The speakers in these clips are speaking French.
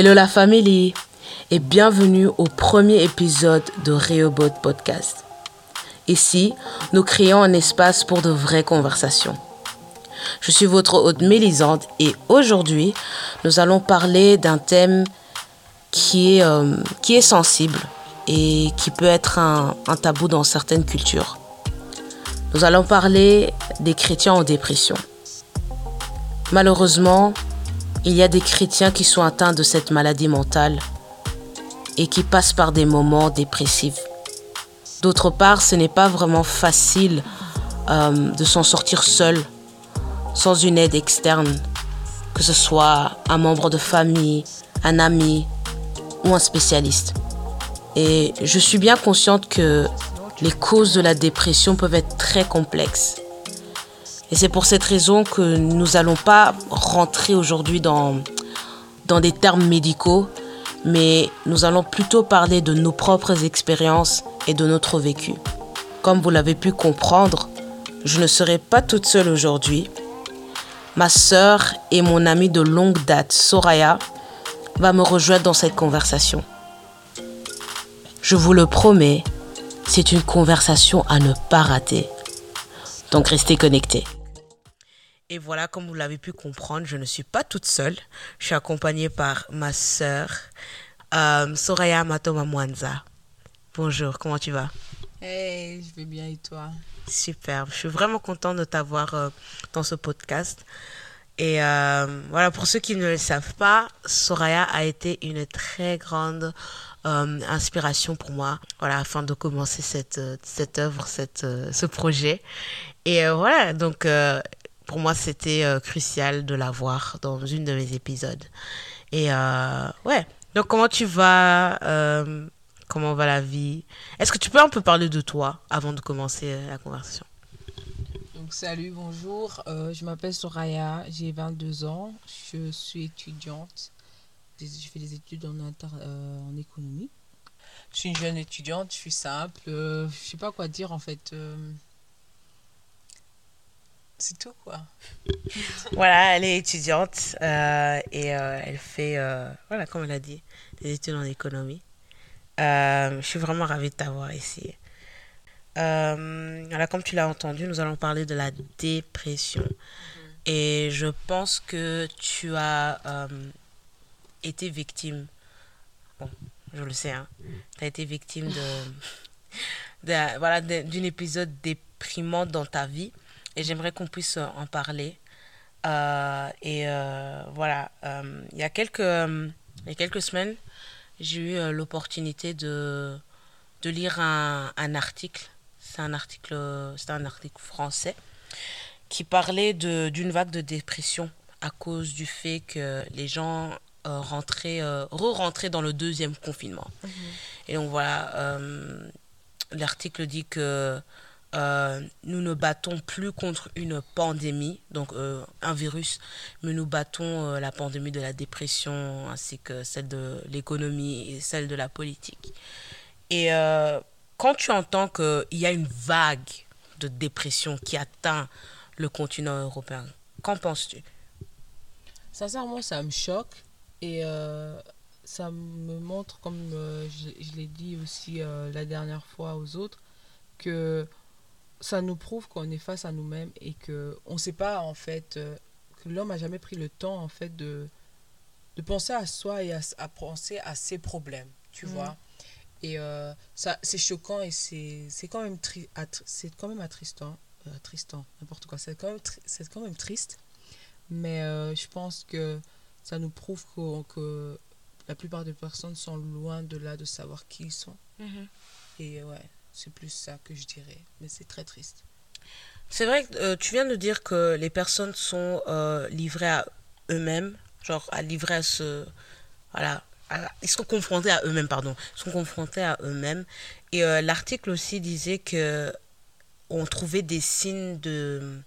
Hello la famille et bienvenue au premier épisode de Rehoboth Podcast. Ici, nous créons un espace pour de vraies conversations. Je suis votre hôte Mélisande et aujourd'hui, nous allons parler d'un thème qui est, euh, qui est sensible et qui peut être un tabou dans certaines cultures. Nous allons parler des chrétiens en dépression. Malheureusement, il y a des chrétiens qui sont atteints de cette maladie mentale et qui passent par des moments dépressifs. D'autre part, ce n'est pas vraiment facile euh, de s'en sortir seul, sans une aide externe, que ce soit un membre de famille, un ami ou un spécialiste. Et je suis bien consciente que les causes de la dépression peuvent être très complexes. Et c'est pour cette raison que nous n'allons pas rentrer aujourd'hui dans, dans des termes médicaux, mais nous allons plutôt parler de nos propres expériences et de notre vécu. Comme vous l'avez pu comprendre, je ne serai pas toute seule aujourd'hui. Ma sœur et mon amie de longue date, Soraya, va me rejoindre dans cette conversation. Je vous le promets, c'est une conversation à ne pas rater. Donc restez connectés. Et voilà, comme vous l'avez pu comprendre, je ne suis pas toute seule. Je suis accompagnée par ma sœur, euh, Soraya Matoma Mwanza. Bonjour, comment tu vas? Hey, je vais bien et toi? Super, je suis vraiment contente de t'avoir euh, dans ce podcast. Et euh, voilà, pour ceux qui ne le savent pas, Soraya a été une très grande euh, inspiration pour moi, voilà, afin de commencer cette, cette œuvre, cette, ce projet. Et voilà, donc pour moi, c'était euh, crucial de la voir dans une de mes épisodes. Et euh, ouais, donc comment tu vas euh, Comment va la vie? Est-ce que tu peux un peu parler de toi avant de commencer la conversation? Donc salut, bonjour, Euh, je m'appelle Soraya, j'ai 22 ans, je suis étudiante, je fais des études en, inter- euh, en économie. Je suis une jeune étudiante, je suis simple, euh, je sais pas quoi dire en fait. C'est tout quoi. Voilà, elle est étudiante euh, et euh, elle fait, euh, voilà, comme elle a dit, des études en économie. Je suis vraiment ravie de t'avoir ici. Voilà, comme tu l'as entendu, nous allons parler de la dépression. Et je pense que tu as été victime, bon, je le sais, hein, tu as été victime de, de- voilà, d'un épisode déprimant dans ta vie. Et j'aimerais qu'on puisse en parler. Euh, et euh, voilà, euh, il y a quelques, euh, il y a quelques semaines, j'ai eu euh, l'opportunité de, de lire un, un article. C'est un article, c'est un article français qui parlait de, d'une vague de dépression à cause du fait que les gens euh, rentraient, euh, re-rentraient dans le deuxième confinement. Et donc voilà, euh, l'article dit que euh, nous ne battons plus contre une pandémie, donc euh, un virus, mais nous battons euh, la pandémie de la dépression ainsi que celle de l'économie et celle de la politique. Et quand tu entends qu'il y a une vague de dépression qui atteint le continent européen, qu'en penses-tu? Sincèrement, ça me choque et ça me montre, comme je, je l'ai dit aussi la dernière fois aux autres, que ça nous prouve qu'on est face à nous-mêmes et que on sait pas en fait euh, que l'homme a jamais pris le temps en fait de de penser à soi et à, penser à ses problèmes, tu Mhm. vois. Et euh, ça c'est choquant et c'est c'est quand même c'est quand même attristant, euh, attristant, n'importe quoi. C'est quand même c'est quand même triste. Mais euh, je pense que ça nous prouve que, que la plupart des personnes sont loin de là de savoir qui ils sont. Et ouais, c'est plus ça que je dirais. Mais c'est très triste. C'est vrai que euh, tu viens de dire que les personnes sont euh, livrées à eux-mêmes, genre à livrer à ce. Voilà. ils sont confrontés à eux-mêmes, pardon. Ils sont confrontés à eux-mêmes. Et euh, l'article aussi disait que on trouvait des signes de,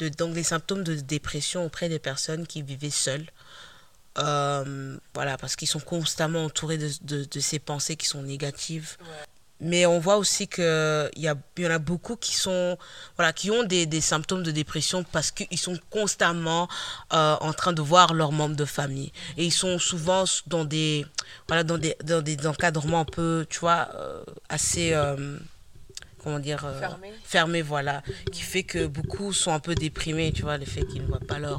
de. Donc des symptômes de dépression auprès des personnes qui vivaient seules. Voilà, parce qu'ils sont constamment entourés de, de ces pensées qui sont négatives. Mais on voit aussi qu'il y, a, y en a beaucoup qui, sont, voilà, qui ont des, des symptômes de dépression parce qu'ils sont constamment euh, en train de voir leurs membres de famille. Et ils sont souvent dans des, voilà, dans des, dans des encadrements un peu, tu vois, euh, assez... Euh, comment dire Fermé. fermé voilà qui fait que beaucoup sont un peu déprimés tu vois le fait qu'ils ne voient pas leur,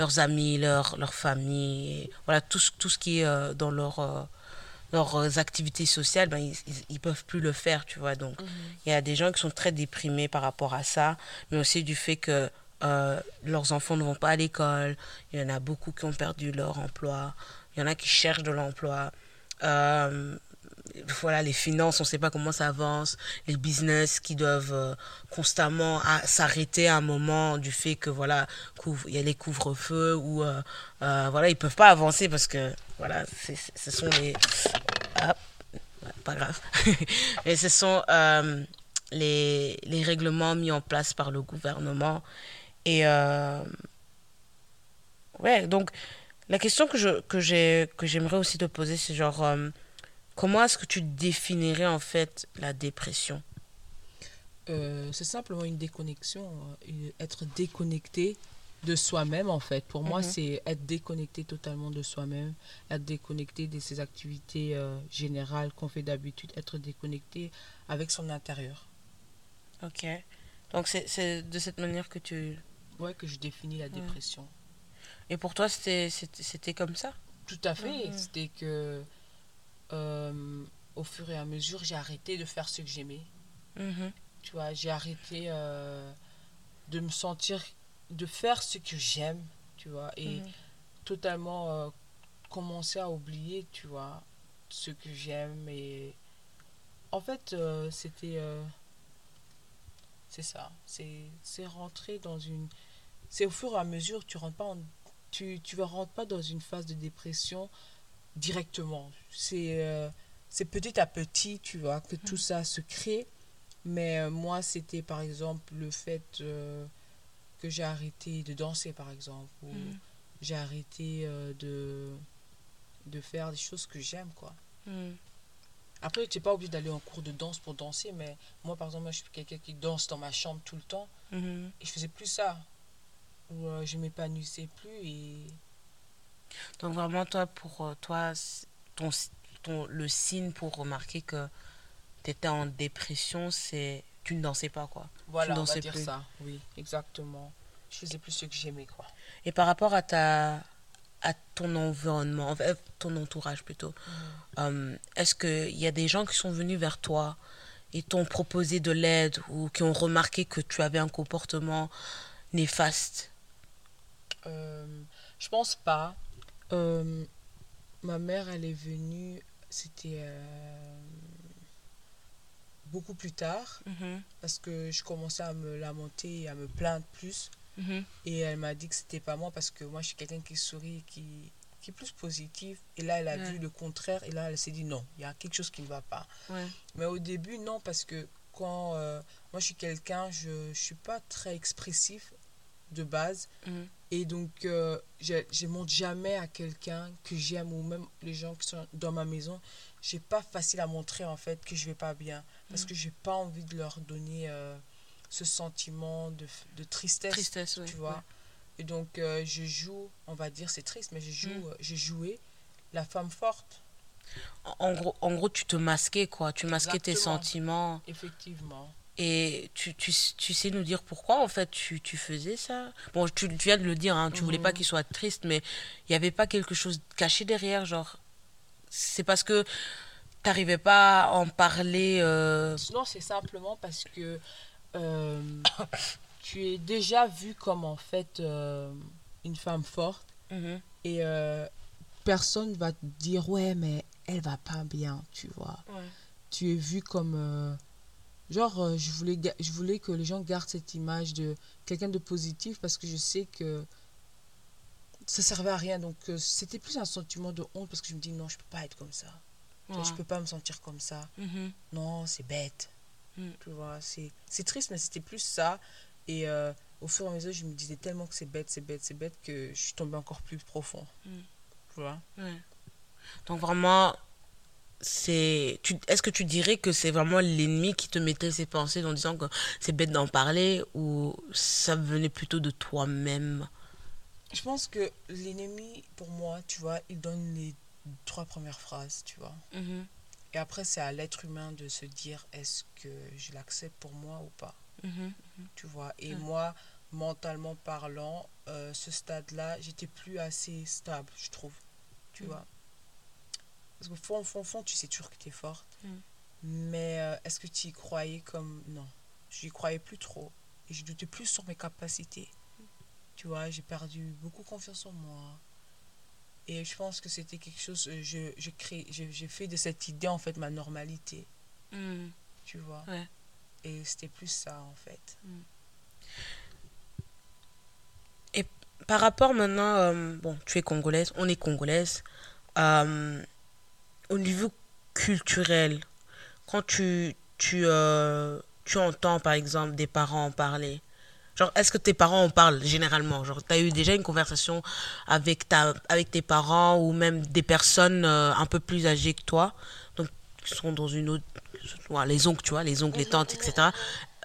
leurs amis leur, leur famille voilà tout, tout ce qui est dans leur leurs activités sociales, ben, ils, ils, peuvent plus le faire, tu vois. Donc, il y a des gens qui sont très déprimés par rapport à ça, mais aussi du fait que euh, leurs enfants ne vont pas à l'école. Il y en a beaucoup qui ont perdu leur emploi. Il y en a qui cherchent de l'emploi. Euh, voilà, les finances, on ne sait pas comment ça avance, les business qui doivent euh, constamment s'arrêter à un moment du fait que voilà, il y a les couvre-feux ou euh, euh, voilà, ils peuvent pas avancer parce que voilà, ce sont les pas grave. Et ce sont les, les règlements mis en place par le gouvernement et ouais, donc la question que je que j'ai que j'aimerais aussi te poser c'est genre Comment est-ce que tu définirais en fait la dépression? Euh, C'est simplement une déconnexion, euh, être déconnecté de soi-même en fait. Pour moi, mhm. c'est être déconnecté totalement de soi-même, être déconnecté de ses activités euh, générales qu'on fait d'habitude, être déconnecté avec son intérieur. Ok. Donc c'est de cette manière que tu... Ouais, que je définis la dépression. Et pour toi, c'était comme ça? Tout à fait. Mhm. C'était que euh, au fur et à mesure, j'ai arrêté de faire ce que j'aimais. Mhm. Tu vois, j'ai arrêté euh, de me sentir, de faire ce que j'aime, tu vois, et mhm. totalement euh, commencer à oublier, tu vois, ce que j'aime. Et en fait, c'était. c'est ça. C'est rentrer dans une. C'est au fur et à mesure, tu rentres pas tu, tu rentres pas dans une phase de dépression directement. C'est euh, c'est petit à petit, tu vois, que tout ça se crée. Mais euh, moi, c'était par exemple le fait euh, que j'ai arrêté de danser, par exemple, ou mm. j'ai arrêté de, de faire des choses que j'aime, quoi. Mm. Après, tu n'es pas obligé d'aller en cours de danse pour danser, mais moi, par exemple, moi, je suis quelqu'un qui danse dans ma chambre tout le temps. Mm-hmm. Et je faisais plus ça. Ou je m'épanouissais plus et donc vraiment, toi, pour euh, toi, ton, ton, le signe pour remarquer que tu étais en dépression, c'est tu ne dansais pas, quoi. Voilà, tu on va dire ça. Oui, exactement. Je faisais plus ce que j'aimais, quoi. Et par rapport à ta à ton environnement, en fait, ton entourage plutôt, mm. euh, est-ce qu'il y a des gens qui sont venus vers toi et t'ont proposé de l'aide ou qui ont remarqué que tu avais un comportement néfaste? Euh, Je pense pas. Euh, ma mère, elle est venue, c'était euh, beaucoup plus tard, mhm. parce que je commençais à me lamenter et à me plaindre plus. Mhm. Et elle m'a dit que c'était pas moi, parce que moi, je suis quelqu'un qui sourit, qui, qui est plus positif. Et là, elle a vu le contraire, et là, elle s'est dit non, il y a quelque chose qui ne va pas. Mais au début, non, parce que quand euh, moi, je suis quelqu'un, je ne suis pas très expressif de base. Mhm. Et donc, euh, je ne montre jamais à quelqu'un que j'aime ou même les gens qui sont dans ma maison. Je n'ai pas facile à montrer en fait que je vais pas bien. Parce mhm. que je n'ai pas envie de leur donner euh, ce sentiment de, de tristesse. Tristesse, tu vois. Et donc, euh, je joue, on va dire, c'est triste, mais je joue, j'ai joué la femme forte. En gros, en gros, tu te masquais, quoi. Tu masquais tes sentiments. Effectivement. Et tu, tu, tu, sais nous dire pourquoi en fait tu, tu faisais ça? Bon, tu, viens de le dire, hein, tu voulais pas mhm. qu'il soit triste, mais il n'y avait pas quelque chose caché derrière, genre c'est parce que tu n'arrivais pas à en parler euh... Non, c'est simplement parce que euh, tu es déjà vu comme en fait euh, une femme forte mhm. et euh, personne va te dire ouais mais elle va pas bien, tu vois. Tu es vu comme Genre, je, voulais, je voulais que les gens gardent cette image de quelqu'un de positif parce que je sais que ça servait à rien. Donc, c'était plus un sentiment de honte parce que je me dis non, je peux pas être comme ça. Ouais. Je peux pas me sentir comme ça. Mm-hmm. Non, c'est bête. Mm. Tu vois, c'est triste, mais c'était plus ça. Et euh, au fur et à mesure, je me disais tellement que c'est bête, c'est bête, c'est bête que je suis tombée encore plus profond. Mm. Tu vois? Donc, vraiment, c'est tu est-ce que tu dirais que c'est vraiment l'ennemi qui te mettait ces pensées en disant que c'est bête d'en parler ou ça venait plutôt de toi-même? Je pense que l'ennemi, pour moi, tu vois, il donne les trois premières phrases, tu vois. Mhm. Et après, c'est à l'être humain de se dire est-ce que je l'accepte pour moi ou pas, Mhm. tu vois. Et moi, mentalement parlant, euh, ce stade-là, j'étais plus assez stable, je trouve, tu Mhm. vois. Parce qu'au fond, fond, fond, tu sais toujours que tu es forte. Mhm. Mais euh, est-ce que tu y croyais comme? Non, je n'y croyais plus trop. Et je doutais plus sur mes capacités. Tu vois, j'ai perdu beaucoup confiance en moi. Et je pense que c'était quelque chose. euh, Je, je crée, je- j'ai fait de cette idée, en fait, ma normalité. Mhm. Tu vois? Ouais. Et c'était plus ça, en fait. Par rapport maintenant, euh, bon, tu es congolaise, on est congolaise. Euh, au niveau culturel, quand tu, tu, euh, tu entends par exemple des parents en parler, genre, est-ce que tes parents en parlent généralement? Genre, tu as eu déjà une conversation avec, ta, avec tes parents ou même des personnes euh, un peu plus âgées que toi, donc qui sont dans une autre. les oncles, tu vois, les oncles, les tantes, etc.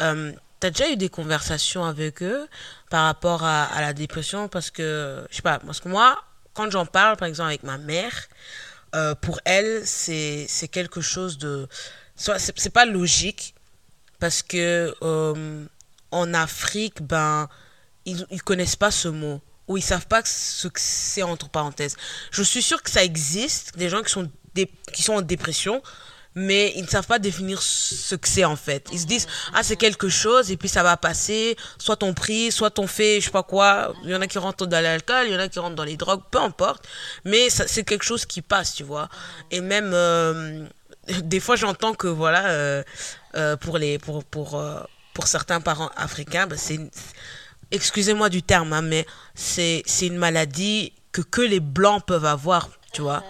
Euh, T'as déjà eu des conversations avec eux par rapport à, la dépression? Parce que, je sais pas, parce que moi, quand j'en parle, par exemple, avec ma mère, euh, pour elle, c'est quelque chose de. c'est pas logique parce que euh, en Afrique, ben, ils, ils connaissent pas ce mot ou ils savent pas ce que c'est entre parenthèses. Je suis sûre que ça existe, des gens qui sont, qui sont en dépression, mais ils ne savent pas définir ce que c'est en fait. Ils se disent, ah, c'est quelque chose, et puis ça va passer, soit ton prix, soit ton fait, je sais pas quoi. Il y en a qui rentrent dans l'alcool, il y en a qui rentrent dans les drogues, peu importe. Mais c'est quelque chose qui passe, tu vois. Et même, euh, des fois, j'entends que, voilà, euh, euh, pour, les, pour, pour, pour certains parents africains, ben, c'est excusez-moi du terme, hein, mais c'est c'est une maladie que que les blancs peuvent avoir, tu vois.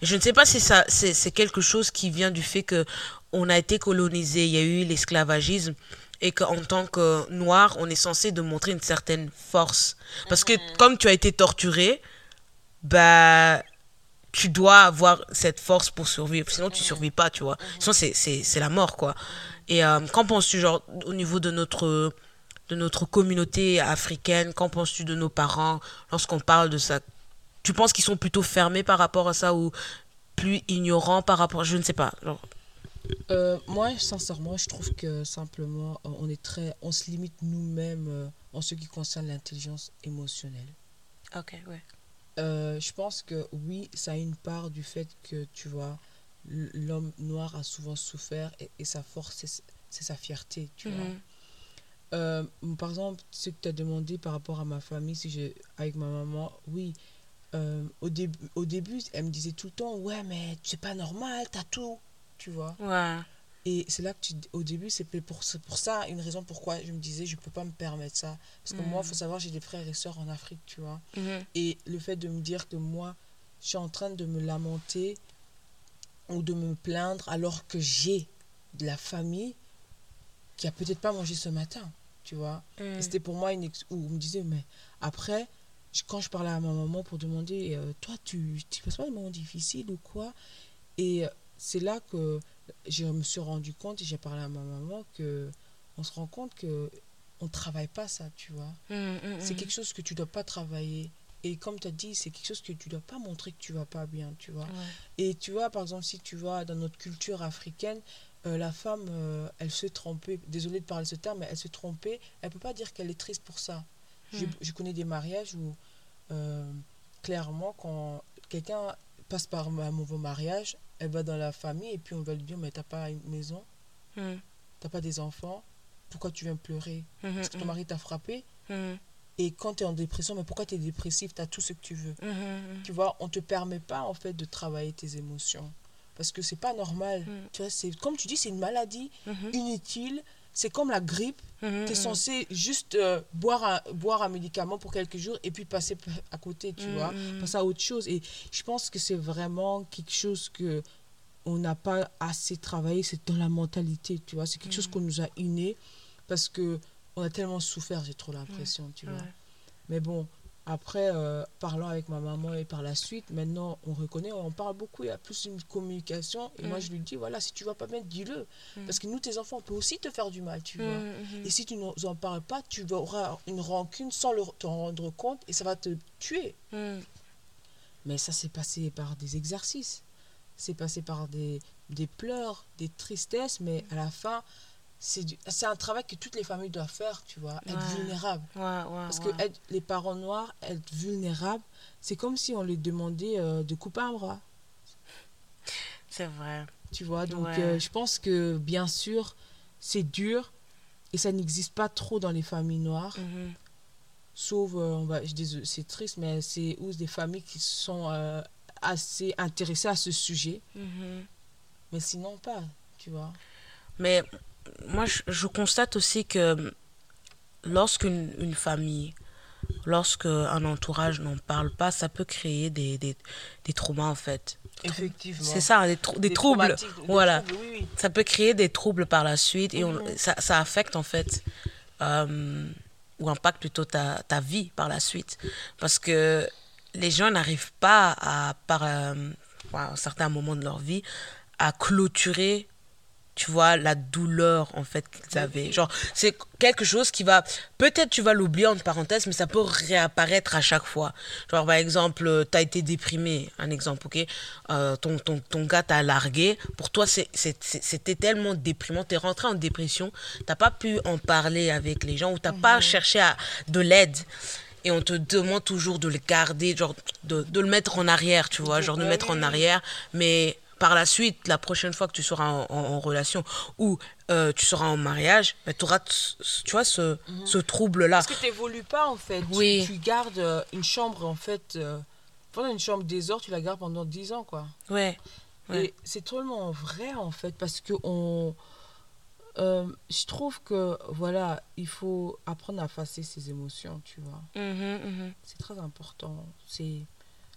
Et je ne sais pas si ça c'est c'est quelque chose qui vient du fait que on a été colonisé, il y a eu l'esclavagisme et qu'en tant que noir, on est censé de montrer une certaine force parce que comme tu as été torturé, bah tu dois avoir cette force pour survivre. Sinon, tu survis pas, tu vois. Sinon, c'est, la mort, quoi. Et euh, qu'en penses-tu, genre, au niveau de notre, de notre communauté africaine? Qu'en penses-tu de nos parents? Lorsqu'on parle de ça Tu penses qu'ils sont plutôt fermés par rapport à ça ou plus ignorants par rapport... Je ne sais pas. Genre, Euh, moi, sincèrement, je trouve que simplement, euh, on est très, on se limite nous-mêmes en ce qui concerne l'intelligence émotionnelle. ok, ouais. Euh, je pense que oui, ça a une part du fait que, tu vois, l'homme noir a souvent souffert et, et sa force, c'est c'est sa fierté, tu vois. Mhm. Euh, par exemple, ce que tu as demandé par rapport à ma famille, si j'ai avec ma maman, oui. euh, au, début, au début, elle me disait tout le temps, ouais, mais c'est pas normal, t'as tout, tu vois. Ouais. Et c'est là que tu, au début, c'est pour, pour ça une raison pourquoi je me disais, je peux pas me permettre ça. Parce que moi, il faut savoir, j'ai des frères et sœurs en Afrique, tu vois. Mhm. Et le fait de me dire que moi, je suis en train de me lamenter ou de me plaindre alors que j'ai de la famille qui a peut-être pas mangé ce matin, tu vois. Et c'était pour moi une ex- où on me disait, mais après, je- quand je parlais à ma maman pour demander, euh, toi, tu tu passes pas des moments difficiles ou quoi? Et euh, c'est là que je me suis rendu compte et j'ai parlé à ma maman que on se rend compte que on travaille pas ça, tu vois. Mhm, mhm, C'est mhm. quelque chose que tu dois pas travailler. Et comme tu as dit, c'est quelque chose que tu dois pas montrer que tu vas pas bien, tu vois. Ouais. Et tu vois, par exemple, si tu vois dans notre culture africaine, euh, la femme, euh, elle se trompait, désolée de parler ce terme, mais elle se trompait, elle peut pas dire qu'elle est triste pour ça. Je, je connais des mariages où, euh, clairement, quand quelqu'un passe par un nouveau mariage, elle va dans la famille et puis on va lui dire, mais t'as pas une maison, Mhm. t'as pas des enfants, pourquoi tu viens pleurer? Mhm, Parce que ton mari t'a frappé et quand tu es en dépression, mais pourquoi tu es dépressif? Tu as tout ce que tu veux. Tu vois, on te permet pas en fait de travailler tes émotions parce que c'est pas normal. Mm. Tu vois, c'est comme tu dis, c'est une maladie inutile. C'est comme la grippe. Mhm, Tu es mhm. censé juste euh, boire, un, boire un médicament pour quelques jours et puis passer à côté, tu Mm, vois. Passer à autre chose. Et je pense que c'est vraiment quelque chose que on n'a pas assez travaillé. C'est dans la mentalité, tu vois. C'est quelque chose qu'on nous a inné parce que on a tellement souffert, j'ai trop l'impression, tu vois. Mais bon, après, euh, parlant avec ma maman et par la suite, maintenant, on reconnaît, on parle beaucoup, il y a plus une communication. Et moi, Mm. je lui dis, voilà, si tu vas pas bien, dis-le. Mm. Parce que nous, tes enfants, on peut aussi te faire du mal, tu vois. Mhm. Et si tu nous en parles pas, tu auras une rancune sans t'en rendre compte et ça va te tuer. Mais ça, c'est passé par des exercices. C'est passé par des, des pleurs, des tristesses, mais à la fin, c'est un travail que toutes les familles doivent faire, tu vois, être Ouais. ouais, Parce que être- les parents noirs, être vulnérables, c'est comme si on leur demandait euh, de couper un bras. C'est vrai. Tu vois, donc euh, je pense que bien sûr, c'est dur et ça n'existe pas trop dans les familles noires. Mhm. Sauf, euh, on va, je désolé, c'est triste, mais c'est où des familles qui sont euh, assez intéressées à ce sujet. Mhm. Mais sinon, pas, tu vois. Mais moi, je, je constate aussi que lorsqu'une une famille, lorsqu'un entourage n'en parle pas, ça peut créer des, des, des traumas, en fait. Effectivement. C'est ça, des, trou- des troubles. Voilà. oui, oui. Ça peut créer des troubles par la suite et on- Mhm. ça, ça affecte, en fait, euh, ou impacte plutôt ta, ta vie par la suite. Parce que les gens n'arrivent pas à, par euh, à un certain moment de leur vie, à clôturer tu vois la douleur en fait qu'ils avaient. Genre c'est quelque chose qui va peut-être tu vas l'oublier entre parenthèses mais ça peut réapparaître à chaque fois. Genre par exemple tu as été déprimé un exemple ok? Euh, ton, ton, ton gars t'a largué. Pour toi c'était tellement déprimant. T'es rentré en dépression. T'as pas pu en parler avec les gens ou t'as pas cherché à, de l'aide. Et on te demande toujours de le garder, genre de, de le mettre en arrière, tu vois, genre de le mettre en arrière. Mais par la suite, la prochaine fois que tu seras en, en- en relation ou euh, tu seras en mariage, ben, tu auras, tu vois, ce, ce trouble-là. Parce que tu n'évolues pas, en fait. Tu- Oui. Tu, gardes euh, une chambre, en fait. euh, pendant une chambre des heures, tu la gardes pendant 10 ans, quoi. Ouais. Ouais. Et c'est tellement vrai, en fait, parce que on. euh, je trouve que, voilà, il faut apprendre à effacer ses émotions, tu vois. Mhm, mhm, C'est très important. C'est.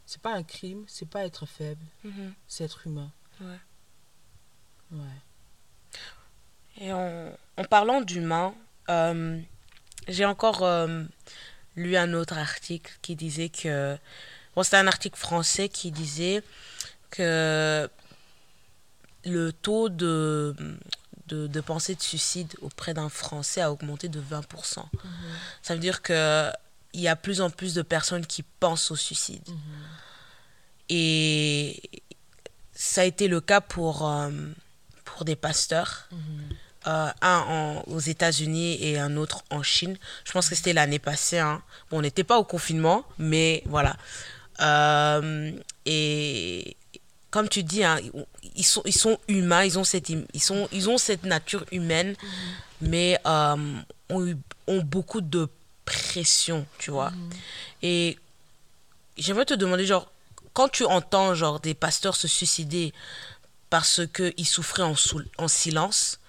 C'est pas un crime, c'est pas être faible, mhm. c'est être humain. Ouais. Ouais. Et en, en parlant d'humain, euh, j'ai encore euh, lu un autre article qui disait que. Bon, c'était un article français qui disait que le taux de, de, de pensée de suicide auprès d'un Français a augmenté de 20%. Ça veut dire que il y a plus en plus de personnes qui pensent au suicide. Et ça a été le cas pour, euh, pour des pasteurs. Euh, un en- aux États-Unis et un autre en Chine. Je pense que c'était l'année passée. hein. Bon, on n'était pas au confinement, mais voilà. Euh, et comme tu dis, hein, ils, sont, ils sont humains, ils ont cette, ils sont, ils ont cette nature humaine, mais euh, ont, eu- ont beaucoup de pression, tu vois. Et j'aimerais te demander, genre, quand tu entends, genre, des pasteurs se suicider parce qu'ils souffraient en, sou- en silence,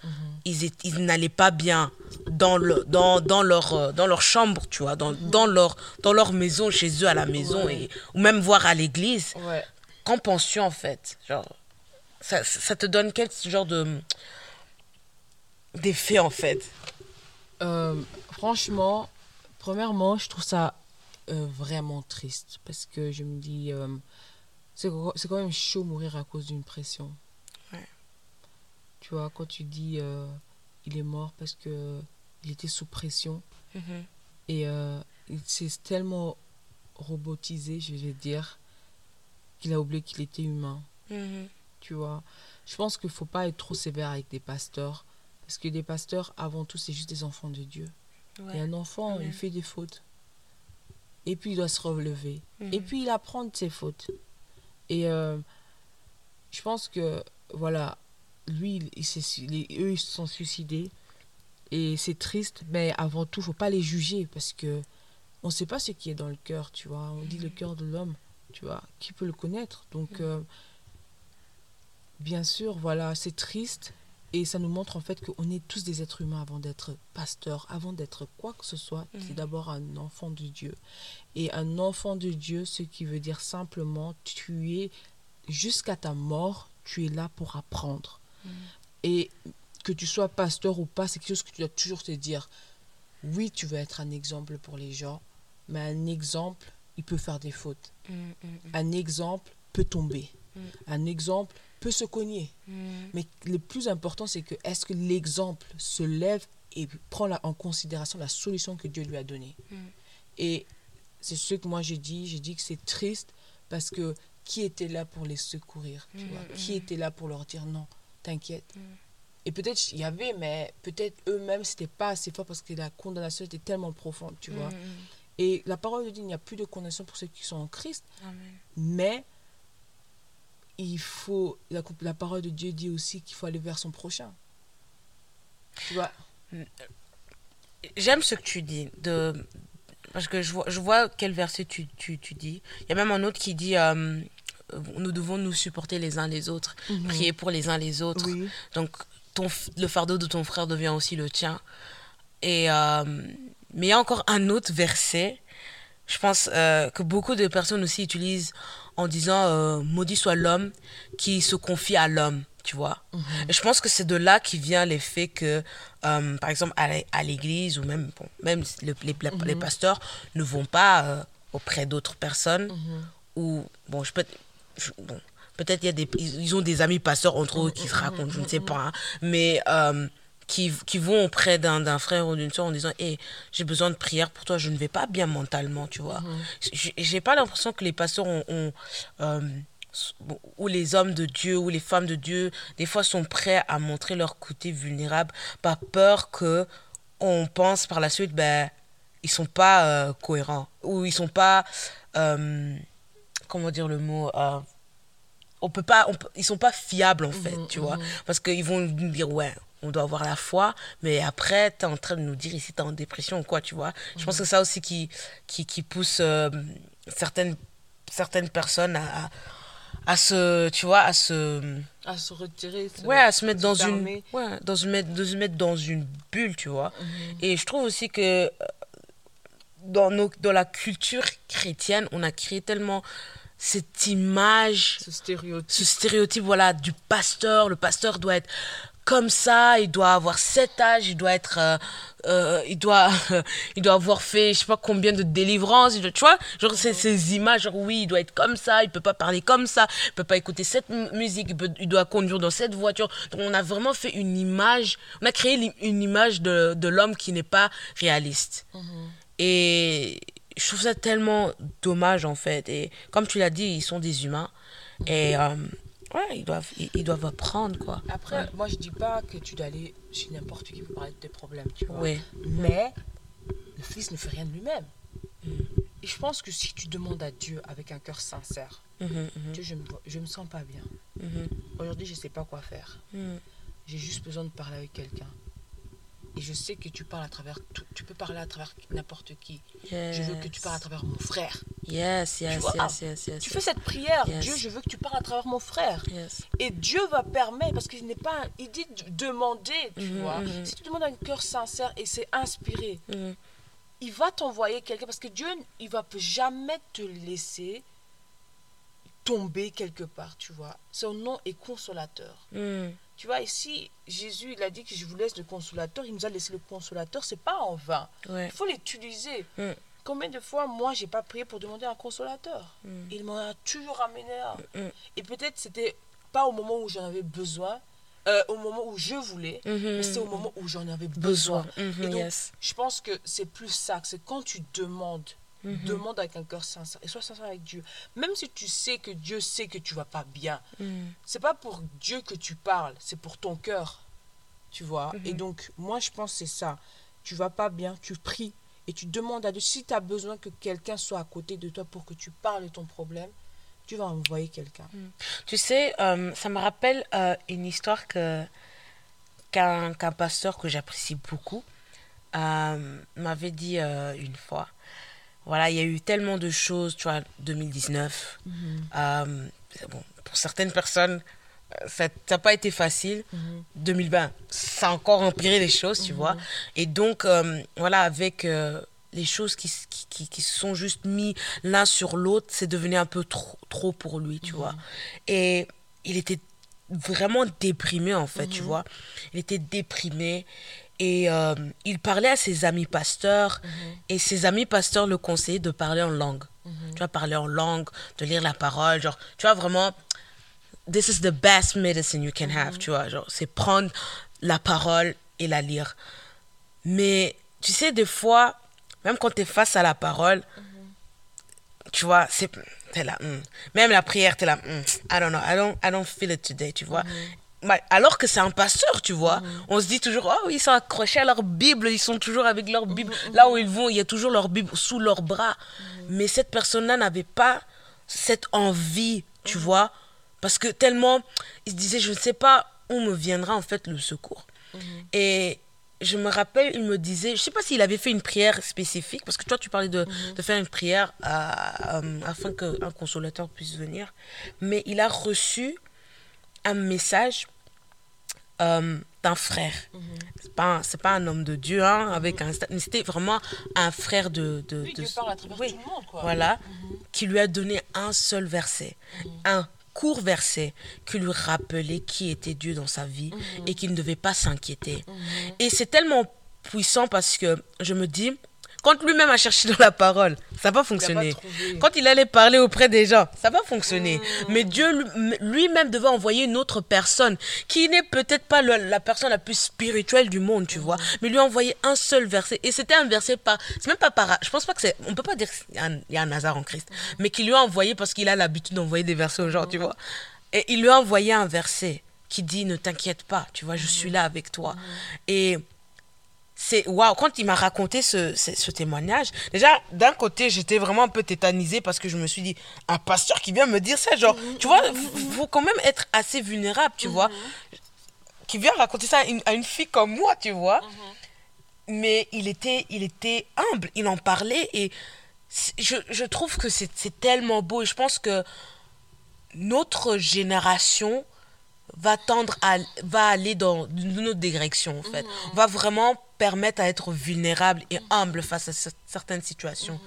ils, étaient- ils n'allaient pas bien dans, le, dans, dans, leur, euh, dans leur chambre, tu vois, dans, dans, leur, dans leur maison, chez eux à la maison, Ouais. et, ou même voir à l'église. Ouais. Qu'en penses-tu, en fait? Genre, ça, ça te donne quel genre de d'effet, en fait? Euh, franchement, premièrement, je trouve ça euh, vraiment triste parce que je me dis, euh, c'est c'est quand même chaud mourir à cause d'une pression. Ouais. Tu vois, quand tu dis euh, il est mort parce que il était sous pression et euh, il s'est tellement robotisé, je vais dire, qu'il a oublié qu'il était humain. Mhm. Tu vois, je pense qu'il faut pas être trop sévère avec des pasteurs parce que les pasteurs, avant tout, c'est juste des enfants de Dieu. Ouais. Et un enfant, Ouais. il fait des fautes. Et puis il doit se relever. Mhm. Et puis il apprend de ses fautes. Et euh, je pense que, voilà, lui, il, il les- eux, ils se sont suicidés. Et c'est triste, mais avant tout, faut pas les juger parce que on sait pas ce qui est dans le cœur, tu vois. On dit le cœur de l'homme, tu vois. Qui peut le connaître Donc, euh, bien sûr, voilà, c'est triste. Et ça nous montre en fait qu'on est tous des êtres humains avant d'être pasteur, avant d'être quoi que ce soit. C'est d'abord un enfant de Dieu. Et un enfant de Dieu, ce qui veut dire simplement, tu es jusqu'à ta mort, tu es là pour apprendre. Et que tu sois pasteur ou pas, c'est quelque chose que tu dois toujours te dire. Oui, tu veux être un exemple pour les gens, mais un exemple, il peut faire des fautes. Mm, mm, mm, Un exemple peut tomber. Un exemple peut se cogner. mm. Mais le plus important, c'est que est-ce que l'exemple se lève et prend la- en considération la solution que Dieu lui a donnée. Mm. Et c'est ce que moi j'ai dit. J'ai dit que c'est triste parce que qui était là pour les secourir tu Mm, vois? Qui était là pour leur dire non, t'inquiète. Et peut-être il y avait, mais peut-être eux-mêmes, c'était pas assez fort parce que la condamnation était tellement profonde, tu vois? Et la parole de Dieu, il n'y a plus de condamnation pour ceux qui sont en Christ, Amen. mais il faut, la, la parole de Dieu dit aussi qu'il faut aller vers son prochain. Tu vois? J'aime ce que tu dis. De... Parce que je vois, je vois quel verset tu, tu, tu dis. Il y a même un autre qui dit euh, Nous devons nous supporter les uns les autres, prier pour les uns les autres. Oui. Donc, ton, le fardeau de ton frère devient aussi le tien. Et, euh, mais il y a encore un autre verset, je pense, euh, que beaucoup de personnes aussi utilisent en disant euh, Maudit soit l'homme qui se confie à l'homme, tu vois. Et je pense que c'est de là qui vient l'effet que, euh, par exemple, à l'é- à l'église ou même, bon, même le- les, pasteurs ne vont pas auprès d'autres personnes ou, bon, je peux. je- bon, Peut-être il y a des, ils ont des amis pasteurs entre eux qui se racontent, je ne sais pas. hein. mais qui, qui vont auprès d'un frère ou d'une soeur en disant Hé, j'ai besoin de prière pour toi, je ne vais pas bien mentalement, tu vois. J'ai j'ai pas l'impression que les pasteurs ont. ont, euh, les hommes de Dieu ou les femmes de Dieu, des fois sont prêts à montrer leur côté vulnérable, par peur que on pense par la suite, ben, ils sont pas euh, cohérents ou ils sont pas. euh, comment dire le mot euh, on peut pas on ils sont pas fiables en fait tu vois parce qu'ils vont nous dire ouais on doit avoir la foi mais après tu es en train de nous dire ici tu es en dépression ou quoi tu vois je pense que c'est ça aussi qui qui, qui pousse euh, certaines certaines personnes à, à se tu vois à se À se retirer. se- ouais à se mettre se dans une ouais dans une mettre dans une bulle tu vois Mhm. et je trouve aussi que euh, dans nos dans la culture chrétienne on a créé tellement cette image Ce stéréotype. ce stéréotype voilà du pasteur le pasteur doit être comme ça il doit avoir cet âge il doit être euh, euh, il doit il doit avoir fait je sais pas combien de délivrances il doit- tu vois genre ces images genre oui il doit être comme ça il peut pas parler comme ça il peut pas écouter cette mu- musique il, peut- il doit conduire dans cette voiture. Donc on a vraiment fait une image on a créé une image de, de l'homme qui n'est pas réaliste. Et je trouve ça tellement dommage en fait. Et comme tu l'as dit, ils sont des humains. Et euh, ouais, ils doivent, ils, ils doivent apprendre quoi. Après, moi, je dis pas que tu dois aller chez n'importe qui pour parler de tes problèmes, tu vois. Oui. Mais le Fils ne fait rien de lui-même. Et je pense que si tu demandes à Dieu avec un cœur sincère, Mhm, mhm, Dieu, je me, je me sens pas bien. mhm, Aujourd'hui, je sais pas quoi faire. mhm. J'ai juste besoin de parler avec quelqu'un. Et je sais que tu parles à travers tout. Tu peux parler à travers n'importe qui. Je veux que tu parles à travers mon frère. Yes, yes, vois, yes, yes, yes. Tu fais cette prière. Yes. Dieu, je veux que tu parles à travers mon frère. Yes. Et Dieu va permettre, parce qu'il n'est pas. Il dit de demander, tu Mhm, vois. mhm. Si tu demandes un cœur sincère et c'est inspiré, Mhm, il va t'envoyer quelqu'un parce que Dieu, il va jamais te laisser tomber quelque part, tu vois. Son nom est consolateur. Tu vois, ici, Jésus, il a dit que je vous laisse le consolateur. Il nous a laissé le consolateur. C'est pas en vain. Ouais. Il faut l'utiliser. Mm. Combien de fois, moi, j'ai pas prié pour demander un consolateur? Mm. Il m'en a toujours amené un. Mm. Et peut-être c'était pas au moment où j'en avais besoin, euh, au moment où je voulais, Mhm. mais c'est au moment où j'en avais besoin. Besoin. Mhm, Et donc, yes. je pense que c'est plus ça, c'est quand tu demandes, Mhm. demande avec un cœur sincère et sois sincère avec Dieu. Même si tu sais que Dieu sait que tu vas pas bien, Mhm. c'est pas pour Dieu que tu parles, c'est pour ton cœur. Tu vois Mhm. Et donc, moi, je pense que c'est ça. Tu vas pas bien, tu pries et tu demandes à Dieu. Si tu as besoin que quelqu'un soit à côté de toi pour que tu parles de ton problème, tu vas envoyer quelqu'un. Tu sais, euh, ça me rappelle euh, une histoire que qu'un pasteur que j'apprécie beaucoup euh, m'avait dit une fois. Voilà, il y a eu tellement de choses, tu vois, 2019. Euh, bon, pour certaines personnes, euh, ça n'a pas été facile. 2020, ça a encore empiré les choses, tu vois. Et donc, euh, voilà, avec euh, les choses qui, qui, qui, sont juste mis l'un sur l'autre, c'est devenu un peu trop, trop pour lui, tu vois. Et il était vraiment déprimé, en fait, tu vois. Il était déprimé. Et euh, il parlait à ses amis pasteurs. Et ses amis pasteurs le conseillaient de parler en langue. Tu vois, parler en langue, de lire la parole. Genre, tu vois, vraiment, this is the best medicine you can have. Tu vois, genre, c'est prendre la parole et la lire. Mais tu sais, des fois, même quand tu es face à la parole, tu vois, c'est t'es là. hmm. Même la prière, tu es là. hmm, I don't know, I don't, I don't feel it today, tu vois. Alors que c'est un pasteur, tu vois. On se dit toujours, oh, ils sont accrochés à leur Bible, ils sont toujours avec leur Bible. Là où ils vont, il y a toujours leur Bible sous leur bras. Mais cette personne-là n'avait pas cette envie, tu vois. Parce que tellement, il se disait, je ne sais pas où me viendra en fait le secours. Et je me rappelle, il me disait, je sais pas s'il avait fait une prière spécifique, parce que toi, tu parlais de, de faire une prière à- euh, afin qu'un consolateur puisse venir. Mais il a reçu un message euh, d'un frère. C'est pas, c'est pas un homme de Dieu, hein, avec un c'était vraiment un frère de. de, Oui, de- qui parle à travers oui, tout le monde, quoi. Voilà, qui lui a donné un seul verset, un court verset qui lui rappelait qui était Dieu dans sa vie et qu'il ne devait pas s'inquiéter. Et c'est tellement puissant parce que je me dis, quand lui-même a cherché dans la parole, ça va fonctionner. trouvé. Quand il allait parler auprès des gens, ça va fonctionner. Mais Dieu lui- lui-même devait envoyer une autre personne qui n'est peut-être pas le- la personne la plus spirituelle du monde, tu vois, mais lui a envoyé un seul verset. Et c'était un verset par. C'est même pas par. Je pense pas que c'est. On peut pas dire qu'il y a un- il y a un hasard en Christ, mais qu'il lui a envoyé parce qu'il a l'habitude d'envoyer des versets aux gens, tu vois. Et il lui a envoyé un verset qui dit Ne t'inquiète pas, tu vois, je suis là avec toi. Et c'est waouh quand il m'a raconté ce, ce, ce témoignage déjà d'un côté j'étais vraiment un peu tétanisée parce que je me suis dit un pasteur qui vient me dire ça genre tu vois faut, faut quand même être assez vulnérable tu vois. Qui vient raconter ça à une, à une fille comme moi tu vois. Mais il était il était humble il en parlait et je, je trouve que c'est c'est tellement beau et je pense que notre génération va tendre à va aller dans une autre direction en fait. Va vraiment permettre à être vulnérable et humble face à cer- certaines situations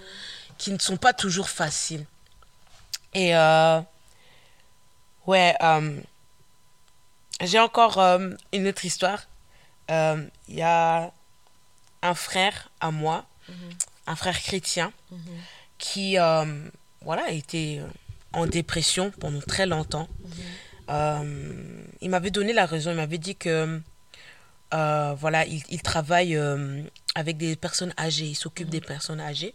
qui ne sont pas toujours faciles. Et euh, ouais euh, j'ai encore euh, une autre histoire. Euh, il y a un frère à moi un frère chrétien qui euh, voilà était en dépression pendant très longtemps. Euh, il m'avait donné la raison. Il m'avait dit que euh, voilà, il, il travaille euh, avec des personnes âgées. Il s'occupe des personnes âgées.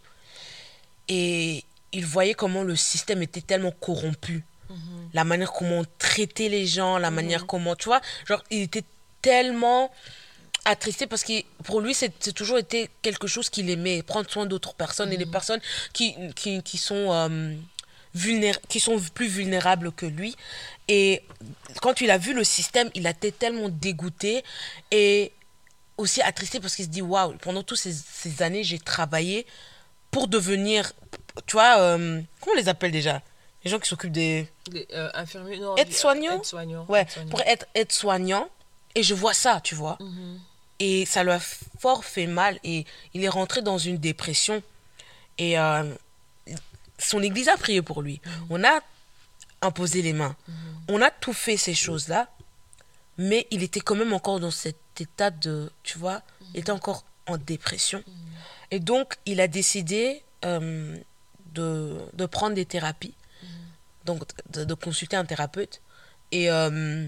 Et il voyait comment le système était tellement corrompu. La manière comment on traitait les gens, la manière comment, tu vois, genre, il était tellement attristé parce que pour lui, c'est c'est toujours été quelque chose qu'il aimait, prendre soin d'autres personnes et des personnes qui, qui, qui sont euh, vulnéra- qui sont plus vulnérables que lui. Et quand il a vu le système, il a été tellement dégoûté et aussi attristé parce qu'il se dit waouh, pendant toutes ces, ces années, j'ai travaillé pour devenir, tu vois, euh, comment on les appelle déjà? Les gens qui s'occupent des. Les, euh, infirmiers, non, Aide-soignant Aide-soignant. Ouais, pour être aide-soignant. Et je vois ça, tu vois. Mhm. Et ça lui a fort fait mal. Et il est rentré dans une dépression. Et euh, son église a prié pour lui. On a imposé les mains. On a tout fait ces choses-là. Mais il était quand même encore dans cet état de, tu vois, il était encore en dépression. Et donc, il a décidé euh, de, de prendre des thérapies. Donc, de, de consulter un thérapeute. Et euh,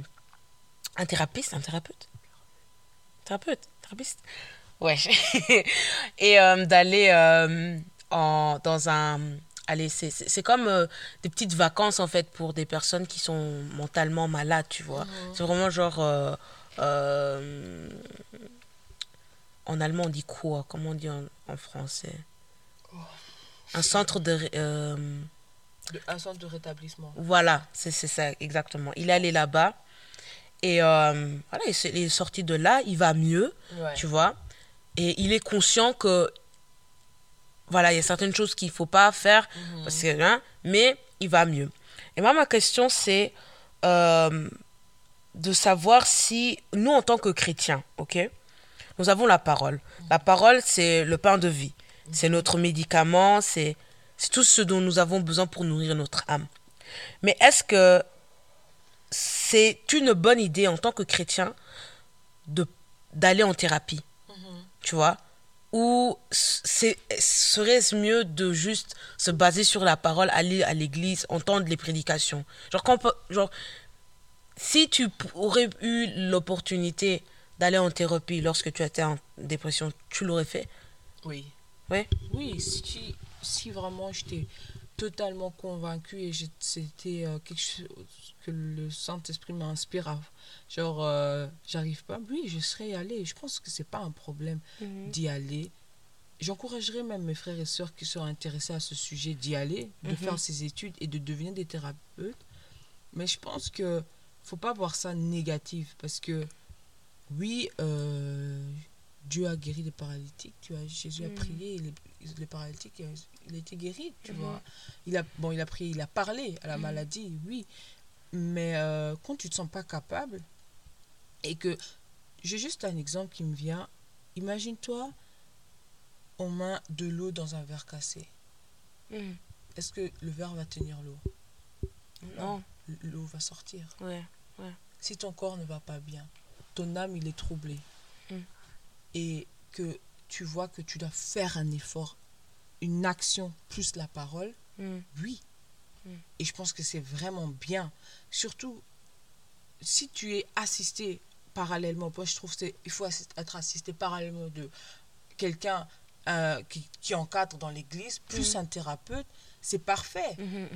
un thérapeute, un thérapeute Thérapeute, thérapeute Ouais. et euh, d'aller euh, dans un. Allez, c'est- comme euh, des petites vacances en fait pour des personnes qui sont mentalement malades, tu vois. C'est vraiment genre. euh, euh, en allemand, on dit quoi? Comment on dit en, en français? Un centre de. un centre de rétablissement. voilà, c'est ça, exactement. Il est allé là-bas. Et voilà, il est sorti de là, il va mieux, Ouais. tu vois. Et il est conscient que, voilà, il y a certaines choses qu'il ne faut pas faire, parce que, hein, mais il va mieux. Et moi, ma question, c'est euh, de savoir si, nous, en tant que chrétiens, ok, nous avons la parole. La parole, c'est le pain de vie. C'est notre médicament, c'est tout ce dont nous avons besoin pour nourrir notre âme. Mais est-ce que c'est une bonne idée en tant que chrétien d'aller en thérapie? Tu vois? Ou serait-ce mieux de juste se baser sur la parole, aller à l'église, entendre les prédications? Genre, quand, genre si tu aurais eu l'opportunité d'aller en thérapie lorsque tu étais en dépression, tu l'aurais fait? Oui. Oui Oui, si, si vraiment j'étais totalement convaincu et c'était euh, quelque chose que le Saint-Esprit m'inspire genre euh, j'arrive pas oui je serais allé je pense que c'est pas un problème mhm. d'y aller j'encouragerais même mes frères et sœurs qui sont intéressés à ce sujet d'y aller de mhm. faire ces études et de devenir des thérapeutes mais je pense que faut pas voir ça négatif parce que oui euh, Dieu a guéri les paralytiques tu vois Jésus a mhm. prié les, les paralytiques il a été guéri, tu mhm. vois. Il a, bon, il a pris, il a parlé à la mhm. maladie, oui. Mais euh, quand tu ne te sens pas capable, et que j'ai juste un exemple qui me vient, imagine-toi, on met de l'eau dans un verre cassé. Mhm. Est-ce que le verre va tenir l'eau? Non. L'eau va sortir. Ouais, ouais. Si ton corps ne va pas bien, ton âme, il est troublé. Et que tu vois que tu dois faire un effort une action plus la parole, mm. oui. Mm. Et je pense que c'est vraiment bien. Surtout, si tu es assisté parallèlement, moi je trouve qu'il faut être assisté parallèlement de quelqu'un euh, qui, qui, encadre dans l'église, plus mm. un thérapeute, c'est parfait,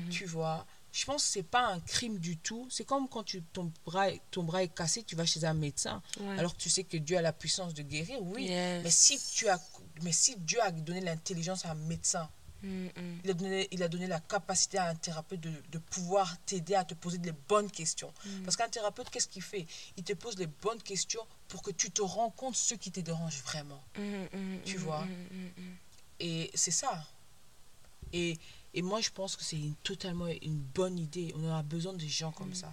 tu vois? Je pense que c'est pas un crime du tout. C'est comme quand tu, ton, bras, ton bras est cassé, tu vas chez un médecin, alors que tu sais que Dieu a la puissance de guérir, oui. Mais, si tu as, mais si Dieu a donné l'intelligence à un médecin, mm, mm. il, a donné, il a donné la capacité à un thérapeute de, de pouvoir t'aider à te poser les bonnes questions. Mm. Parce qu'un thérapeute, qu'est-ce qu'il fait? Il te pose les bonnes questions pour que tu te rends compte ce qui te dérange vraiment. tu vois? Et c'est ça. Et et moi, je pense que c'est totalement une bonne idée. On a besoin de gens comme ça.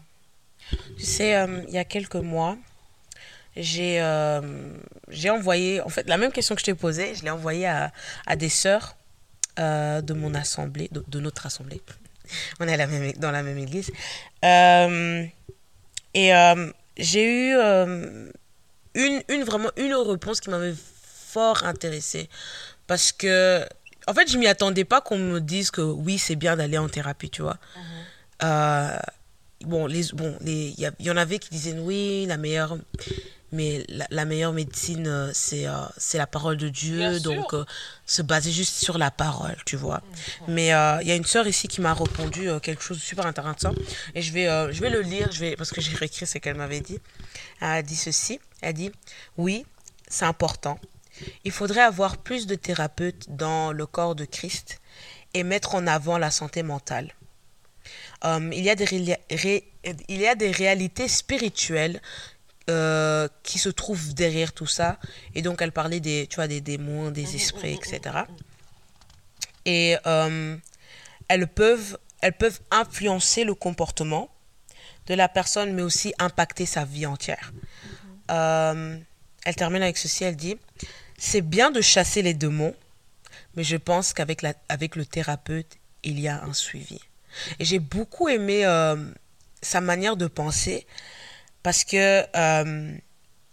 Tu sais, euh, il y a quelques mois, j'ai euh, j'ai envoyé, en fait, la même question que je t'ai posée, je l'ai envoyée à, à, des sœurs euh, de mon assemblée, de, notre assemblée. On est dans la même église. et j'ai eu une, une, vraiment une réponse qui m'avait fort intéressée. Parce que en fait, je m'y attendais pas qu'on me dise que oui, c'est bien d'aller en thérapie, tu vois. Mhm. Euh, bon, les, bon, il y, en avait qui disaient oui, la meilleure, mais la, meilleure médecine, euh, c'est euh, c'est la parole de Dieu, donc se baser juste sur la parole, tu vois. Mhm. Mais il y a une sœur ici qui m'a répondu quelque chose de super intéressant, et je vais, je vais le lire, je vais, parce que j'ai réécrit ce qu'elle m'avait dit. Elle a dit ceci, elle a dit, oui, c'est important il faudrait avoir plus de thérapeutes dans le corps de Christ et mettre en avant la santé mentale. Euh, il, y a des il y a des réalités spirituelles euh, qui se trouvent derrière tout ça. Et donc, elle parlait des, tu vois, des démons, des esprits, etc. Et euh, elles, peuvent, elles peuvent influencer le comportement de la personne, mais aussi impacter sa vie entière. elle termine avec ceci, elle dit, c'est bien de chasser les démons, mais je pense qu'avec avec le thérapeute, il y a un suivi. Et j'ai beaucoup aimé euh, sa manière de penser parce que, euh,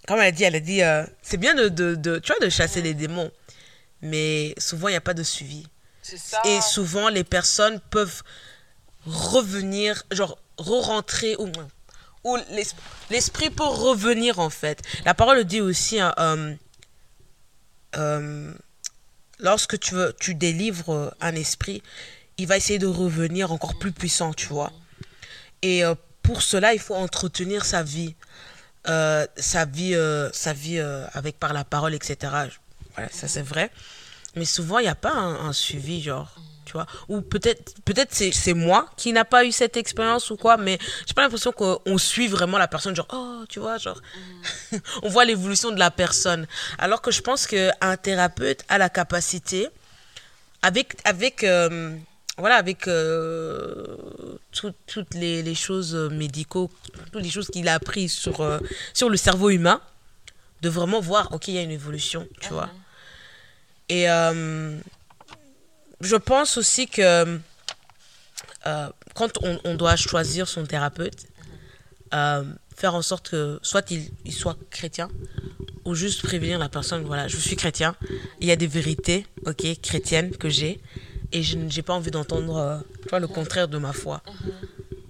comme elle a dit, elle a dit, euh, c'est bien de, de, tu vois, de chasser les démons, mais souvent il n'y a pas de suivi. Et souvent les personnes peuvent revenir, genre re-rentrer ou, ou l'esprit peut revenir en fait. La parole dit aussi, hein, euh, lorsque tu, veux, tu délivres un esprit, il va essayer de revenir encore plus puissant, tu vois. Et euh, pour cela, il faut entretenir sa vie, euh, sa vie, sa vie avec par la parole, etc. Voilà, ça c'est vrai. Mais souvent, il n'y a pas un, suivi, genre vois. Ou peut-être peut-être c'est moi qui n'a pas eu cette expérience ou quoi mais j'ai pas l'impression qu'on suit vraiment la personne genre oh tu vois genre on voit l'évolution de la personne. Alors que je pense que un thérapeute a la capacité avec avec euh, voilà avec euh, toutes les, les, choses médicaux toutes les choses qu'il a appris sur euh, sur le cerveau humain de vraiment voir ok il y a une évolution tu vois. Mm-hmm. et je pense aussi que euh, quand on, doit choisir son thérapeute, euh, faire en sorte que soit il, soit chrétien ou juste prévenir la personne, voilà, je suis chrétien, il y a des vérités, ok, chrétiennes que j'ai, et je n'ai pas envie d'entendre, euh, le contraire de ma foi.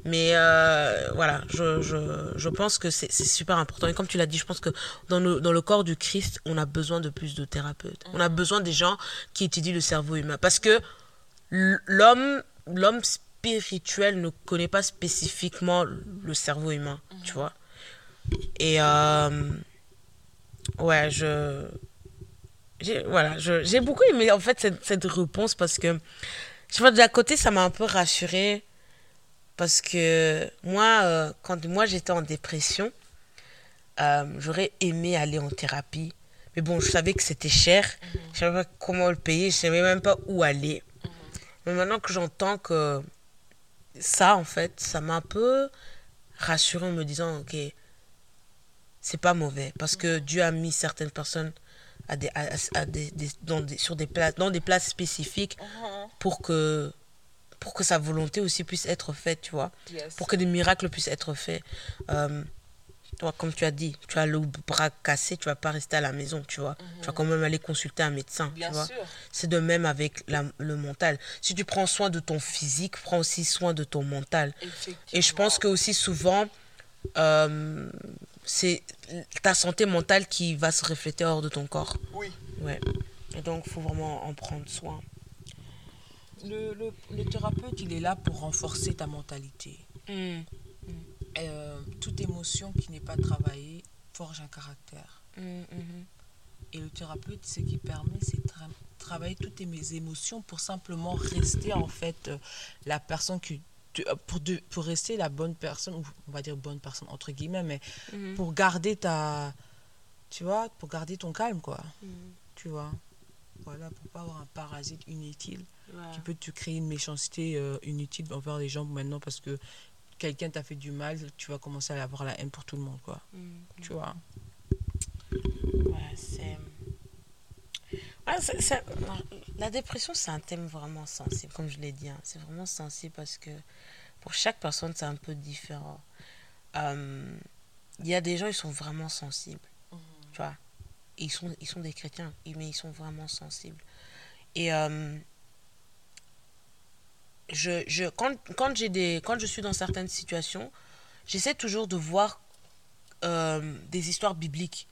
Mais euh, voilà, je, je, je pense que c'est super important. Et comme tu l'as dit, je pense que dans le, dans le corps du Christ, on a besoin de plus de thérapeutes. On a besoin des gens qui étudient le cerveau humain. Parce que l'homme l'homme spirituel ne connaît pas spécifiquement le cerveau humain, tu vois. Et euh, ouais, je j'ai voilà, j'ai beaucoup aimé en fait cette, cette réponse parce que je vois d'un côté ça m'a un peu rassurée parce que moi euh, quand moi j'étais en dépression, euh, j'aurais aimé aller en thérapie. Mais bon, je savais que c'était cher. Je savais pas comment le payer. Je savais même pas où aller. Mais maintenant que j'entends que ça, en fait, ça m'a un peu rassuré en me disant, ok, c'est pas mauvais. Parce que Dieu a mis certaines personnes à des, à, à des, des- dans des, sur des places, dans des places spécifiques pour que, pour que sa volonté aussi puisse être faite, tu vois Yes. pour que des miracles puissent être faits. Euh, toi, comme tu as dit, tu as le bras cassé, tu vas pas rester à la maison, tu vois. Tu vas quand même aller consulter un médecin, Bien tu vois. sûr. C'est de même avec la- le mental. Si tu prends soin de ton physique, prends aussi soin de ton mental. Et je pense que aussi souvent, euh, c'est ta santé mentale qui va se refléter hors de ton corps. Oui. Ouais. Et donc, il faut vraiment en prendre soin. Le, le, le thérapeute, il est là pour renforcer ta mentalité. Mm. Euh, toute émotion qui n'est pas travaillée forge un caractère. Mm, mhm. Et le thérapeute, ce qui permet, c'est de tra- travailler toutes mes émotions pour simplement rester en fait euh, la personne qui tu- euh, pour, de- pour rester la bonne personne, ou on va dire bonne personne entre guillemets, mais Mhm. pour garder ta, tu vois, pour garder ton calme quoi, tu vois? Voilà, pour pas avoir un parasite inutile Ouais. qui peut te créer une méchanceté euh, inutile envers les gens maintenant parce que quelqu'un t'a fait du mal, tu vas commencer à avoir la haine pour tout le monde quoi, Mhm. tu vois. Ouais, c'est. La dépression, c'est un thème vraiment sensible, comme je l'ai dit. hein. C'est vraiment sensible parce que pour chaque personne, c'est un peu différent. Euh, Il y a des gens, ils sont vraiment sensibles. Tu vois ils sont, ils sont des chrétiens, mais ils sont vraiment sensibles. Et euh, je, je, quand, quand, j'ai des, quand je suis dans certaines situations, j'essaie toujours de voir euh, des histoires bibliques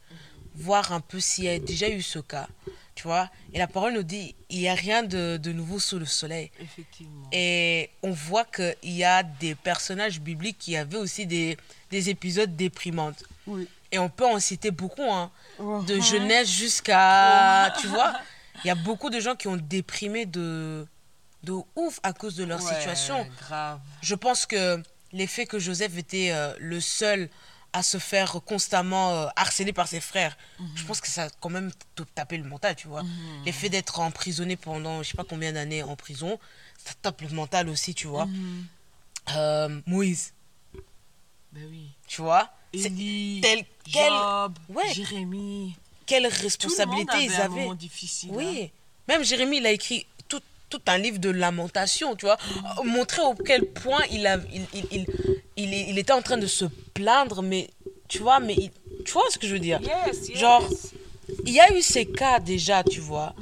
voir un peu s'il y a déjà eu ce cas, tu vois. Et la parole nous dit, il n'y a rien de, de nouveau sous le soleil. Effectivement. Et on voit qu'il y a des personnages bibliques qui avaient aussi des, des épisodes déprimants. Oui. Et on peut en citer beaucoup, hein, de Mhm. jeunesse jusqu'à... Tu vois, il y a beaucoup de gens qui ont déprimé de, de ouf à cause de leur Ouais, situation. Grave. Je pense que l'effet que Joseph était euh, le seul à se faire constamment euh, harceler par ses frères, je pense que ça a quand même tapé le mental, tu vois. Mhm. L'effet d'être emprisonné pendant je sais pas combien d'années en prison, ça tape le mental aussi, tu vois. Mhm. Euh, Moïse, Ben oui. tu vois? Tel- quel- Job, Ouais. Jérémie. quelle Tout le monde responsabilité avait ils un avaient. moment difficile. hein. Oui. Même Jérémie, il a écrit tout, tout un livre de lamentation, tu vois. Montrer au quel point il, a, il, il, il, il, était en train de se plaindre, mais tu vois, mais il- tu vois ce que je veux dire? Yes, yes. Genre, il y a eu ces cas déjà, tu vois.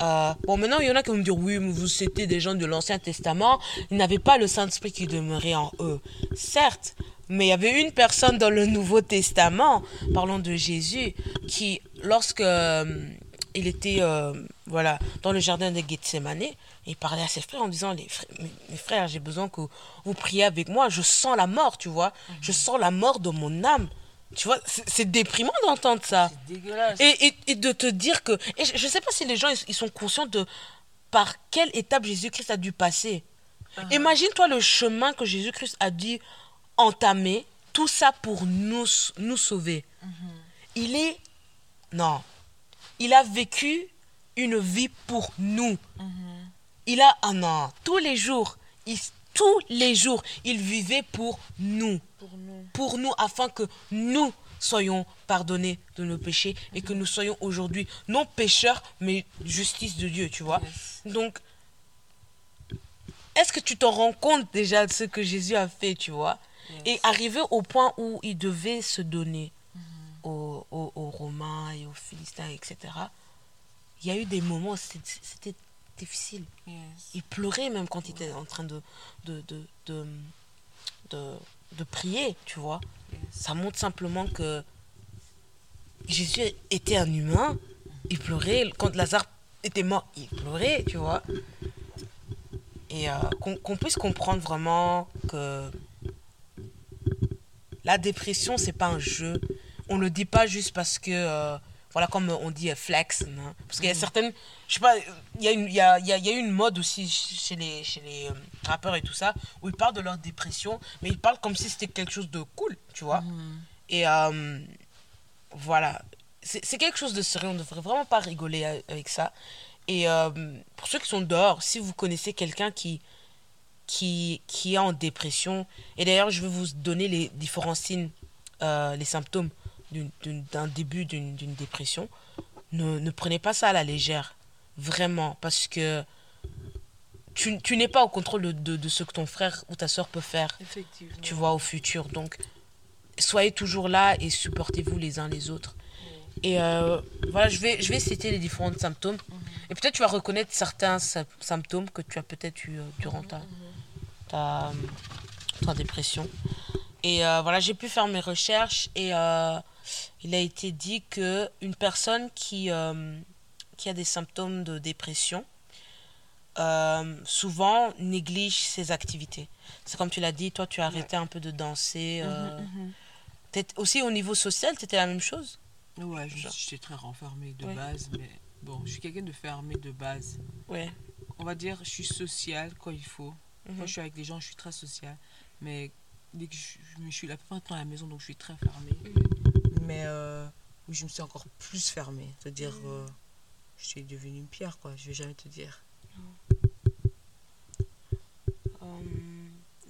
Euh, bon, maintenant, il y en a qui vont me dire, oui, mais vous, c'était des gens de l'Ancien Testament, ils n'avaient pas le Saint-Esprit qui demeurait en eux. Certes, mais il y avait une personne dans le Nouveau Testament, parlons de Jésus, qui, lorsque euh, il était euh, voilà, dans le jardin de Gethsemane, il parlait à ses frères en disant, les frères, mes, frères, j'ai besoin que vous priez avec moi, je sens la mort, tu vois. Je sens la mort de mon âme. Tu vois, c'est déprimant d'entendre ça. C'est dégueulasse. Et, et, et de te dire que. Et je ne sais pas si les gens ils, ils sont conscients de par quelle étape Jésus-Christ a dû passer. Imagine-toi le chemin que Jésus-Christ a dû entamer, tout ça pour nous, nous sauver. Il est. Non. Il a vécu une vie pour nous. Il a. Ah non. Tous les jours. Il, tous les jours, il vivait pour nous Pour nous. pour nous afin que nous soyons pardonnés de nos péchés et que nous soyons aujourd'hui non pécheurs mais justice de Dieu, tu vois. Yes. Donc, est-ce que tu te rends compte déjà de ce que Jésus a fait, tu vois? Yes. Et arrivé au point où il devait se donner. aux, aux, aux Romains et aux Philistins, etc., il y a eu des moments où c'était difficile. Yes. Il pleurait même quand il était en train de, de, de, de, de, de prier, tu vois. Yes. Ça montre simplement que Jésus était un humain. Il pleurait. Quand Lazare était mort, il pleurait, tu vois. Et euh, qu'on qu'on puisse comprendre vraiment que la dépression, c'est pas un jeu. On ne le dit pas juste parce que, euh, voilà, comme on dit euh, flex. hein. Parce qu'il y a certaines. Je sais pas, il y, a une- il y, a, il y, a, une mode aussi chez les, chez les euh, rappeurs et tout ça, où ils parlent de leur dépression, mais ils parlent comme si c'était quelque chose de cool, tu vois. Et euh, voilà. C'est quelque chose de sérieux. On ne devrait vraiment pas rigoler avec ça. Et pour ceux qui sont dehors, si vous connaissez quelqu'un qui, qui, qui est en dépression, et d'ailleurs, je vais vous donner les différents signes, euh, les symptômes d'un début d'une dépression, ne, ne prenez pas ça à la légère. Vraiment. Parce que tu, tu n'es pas au contrôle de, de, de ce que ton frère ou ta soeur peut faire Effectivement. tu vois, au futur. Donc, soyez toujours là et supportez-vous les uns les autres. Et euh, voilà, je vais, je vais citer les différents symptômes. Et peut-être tu vas reconnaître certains sy- symptômes que tu as peut-être eu euh, durant ta, ta, euh, ta dépression. Et euh, voilà, j'ai pu faire mes recherches et euh, il a été dit que une personne qui, euh, qui a des symptômes de dépression souvent néglige ses activités. C'est comme tu l'as dit, toi tu as arrêté un peu de danser. euh, peut-être aussi au niveau social, c'était la même chose? Ouais, j'étais très renfermée de Ouais. base, mais bon, je suis quelqu'un de fermé de base. Ouais. On va dire, je suis sociale quand il faut. Mhm. Quand je suis avec des gens, je suis très sociale. Mais dès que je, je me suis la plupart du temps à la maison, donc je suis très fermée. Mais euh, je me suis encore plus fermée. C'est-à-dire, euh, je suis devenue une pierre, quoi. Je vais jamais te dire. Euh,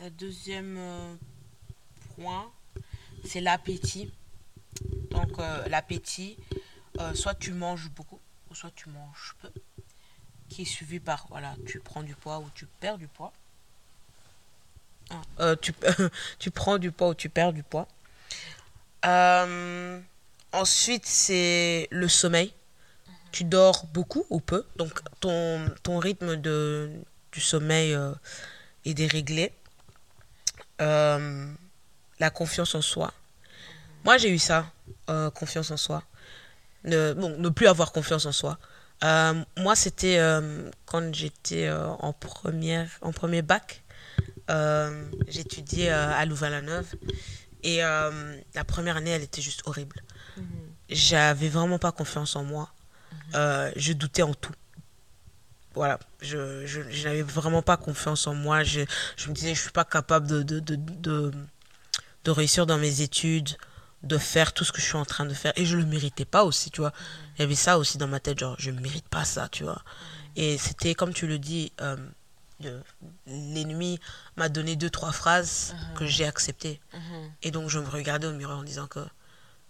le deuxième point, c'est l'appétit. Donc euh, l'appétit, soit tu manges beaucoup, ou soit tu manges peu. Qui est suivi par, voilà, tu prends du poids ou tu perds du poids. Euh, tu, tu prends du poids ou tu perds du poids. Euh, ensuite, c'est le sommeil. Tu dors beaucoup ou peu. Donc, ton, ton rythme de, du sommeil euh, est déréglé. La confiance en soi. Moi, j'ai eu ça, confiance en soi. Ne, bon, ne plus avoir confiance en soi. Moi, c'était quand j'étais en, en premier bac. Euh, J'étudiais euh, à Louvain-la-Neuve. Et euh, la première année, elle était juste horrible. J'avais vraiment pas confiance en moi. Euh, je doutais en tout. Voilà, je, je, je n'avais vraiment pas confiance en moi. Je, je me disais, je suis pas capable de, de, de, de, de réussir dans mes études, de faire tout ce que je suis en train de faire. Et je le méritais pas aussi, tu vois. Il y avait ça aussi dans ma tête, genre, je ne mérite pas ça, tu vois. Et c'était, comme tu le dis, euh, l'ennemi m'a donné deux, trois phrases que j'ai acceptées. Et donc, je me regardais au miroir en disant que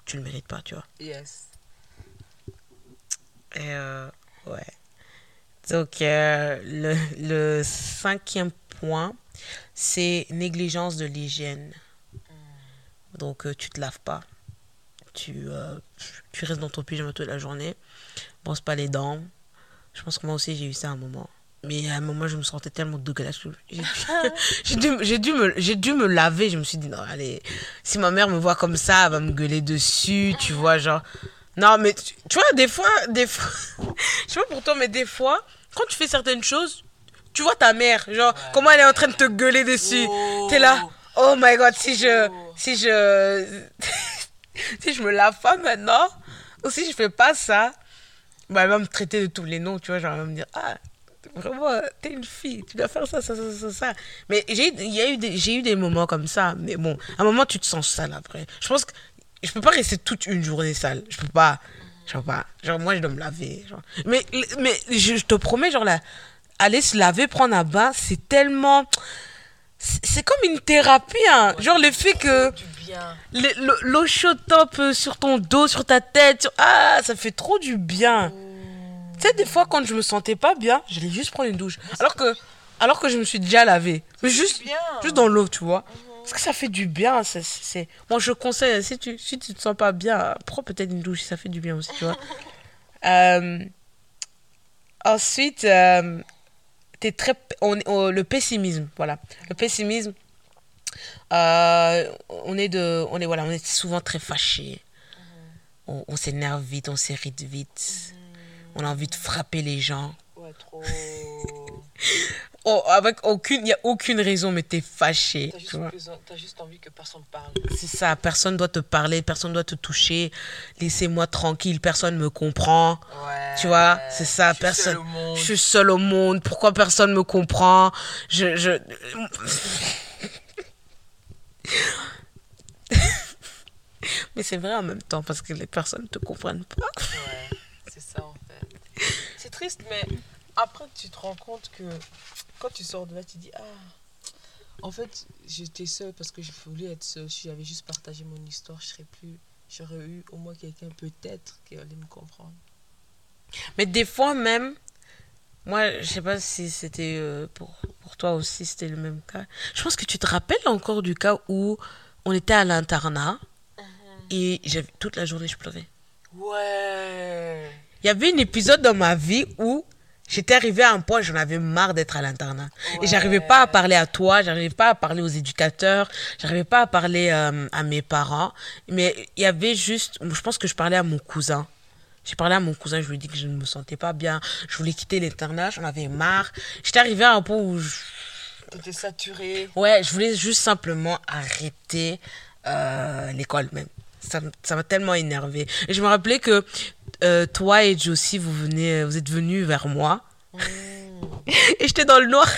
tu ne le mérites pas, tu vois. Yes. Et euh, ouais. Donc, euh, le, le cinquième point, c'est négligence de l'hygiène. Donc, euh, tu te laves pas. Tu, tu restes dans ton pyjama toute la journée. Brosse pas les dents. Je pense que moi aussi, j'ai eu ça à un moment. Mais à un moment, je me sentais tellement dégueulasse. J'ai dû, j'ai dû, me- j'ai dû me laver. Je me suis dit, non, allez, si ma mère me voit comme ça, elle va me gueuler dessus, tu vois, genre. Non, mais tu, tu vois, des fois, des fois, je sais pas pour toi, mais des fois, quand tu fais certaines choses, tu vois ta mère, genre, comment elle est en train de te gueuler dessus. Oh. T'es là, oh my god, si je, Oh. si je, si je me lave pas maintenant, ou si je fais pas ça, bah, elle va me traiter de tous les noms, tu vois, genre, elle va me dire, ah, vraiment, t'es une fille, tu dois faire ça, ça, ça, ça, ça. Mais j'ai eu- des, eu des moments comme ça, mais bon, à un moment, tu te sens sale après. Je pense que je peux pas rester toute une journée sale, je peux pas. Je peux pas. Genre, moi, je dois me laver. Genre. Mais, mais je, je te promets, genre, là, aller se laver, prendre un bain, c'est tellement. C'est comme une thérapie, hein. Genre, le fait que l'eau chaude top euh, sur ton dos, sur ta tête, sur- ah, ça fait trop du bien. Tu sais, des fois, quand je me sentais pas bien, j'allais juste prendre une douche. Alors que, alors que je me suis déjà lavé. Mais juste, bien. juste dans l'eau, tu vois. Parce que ça fait du bien. c'est- C'est... Moi, je conseille, si tu, si tu te sens pas bien, prends peut-être une douche, ça fait du bien aussi, tu vois. Euh, ensuite, euh, t'es très, on, on- le pessimisme, voilà. Le pessimisme, euh, on est de, on est voilà, on est souvent très fâché. On, on s'énerve vite, on s'irrite vite. On a envie de frapper les gens. Ouais, trop. Oh, avec aucune, il y a aucune raison, mais t'es fâché, T'as tu juste, besoin- juste envie que personne parle. C'est ça, personne doit te parler, personne doit te toucher. Laissez-moi tranquille, personne me comprend. Ouais. Tu vois, c'est ça, je suis personne. seule au monde. Je suis seule au monde, pourquoi personne me comprend? Je. je... Mais c'est vrai en même temps, parce que les personnes ne te comprennent pas. Ouais, c'est ça en fait. C'est triste, mais après tu te rends compte que quand tu sors de là, tu dis Ah, en fait, j'étais seule parce que je voulais être seule. Si j'avais juste partagé mon histoire, je serais plus. J'aurais eu au moins quelqu'un peut-être qui allait me comprendre. Mais des fois même, moi, je sais pas si c'était euh, pour, pour toi aussi, c'était le même cas. Je pense que tu te rappelles encore du cas où on était à l'internat et j'avais toute la journée je pleurais. Ouais. Il y avait un épisode dans ma vie où j'étais arrivée à un point, j'en avais marre d'être à l'internat. Et j'arrivais pas à parler à toi, j'arrivais pas à parler aux éducateurs, j'arrivais pas à parler euh, à mes parents. Mais il y avait juste, je pense que je parlais à mon cousin. J'ai parlé à mon cousin, je lui ai dit que je ne me sentais pas bien, je voulais quitter l'internat, j'en avais marre. J'étais arrivée à un point où, je- T'étais saturée. ouais, je voulais juste simplement arrêter euh, l'école même. Ça m'a tellement énervé. Et je me rappelais que euh, toi et Josie, vous, venez, vous êtes venus vers moi. Et j'étais dans le noir.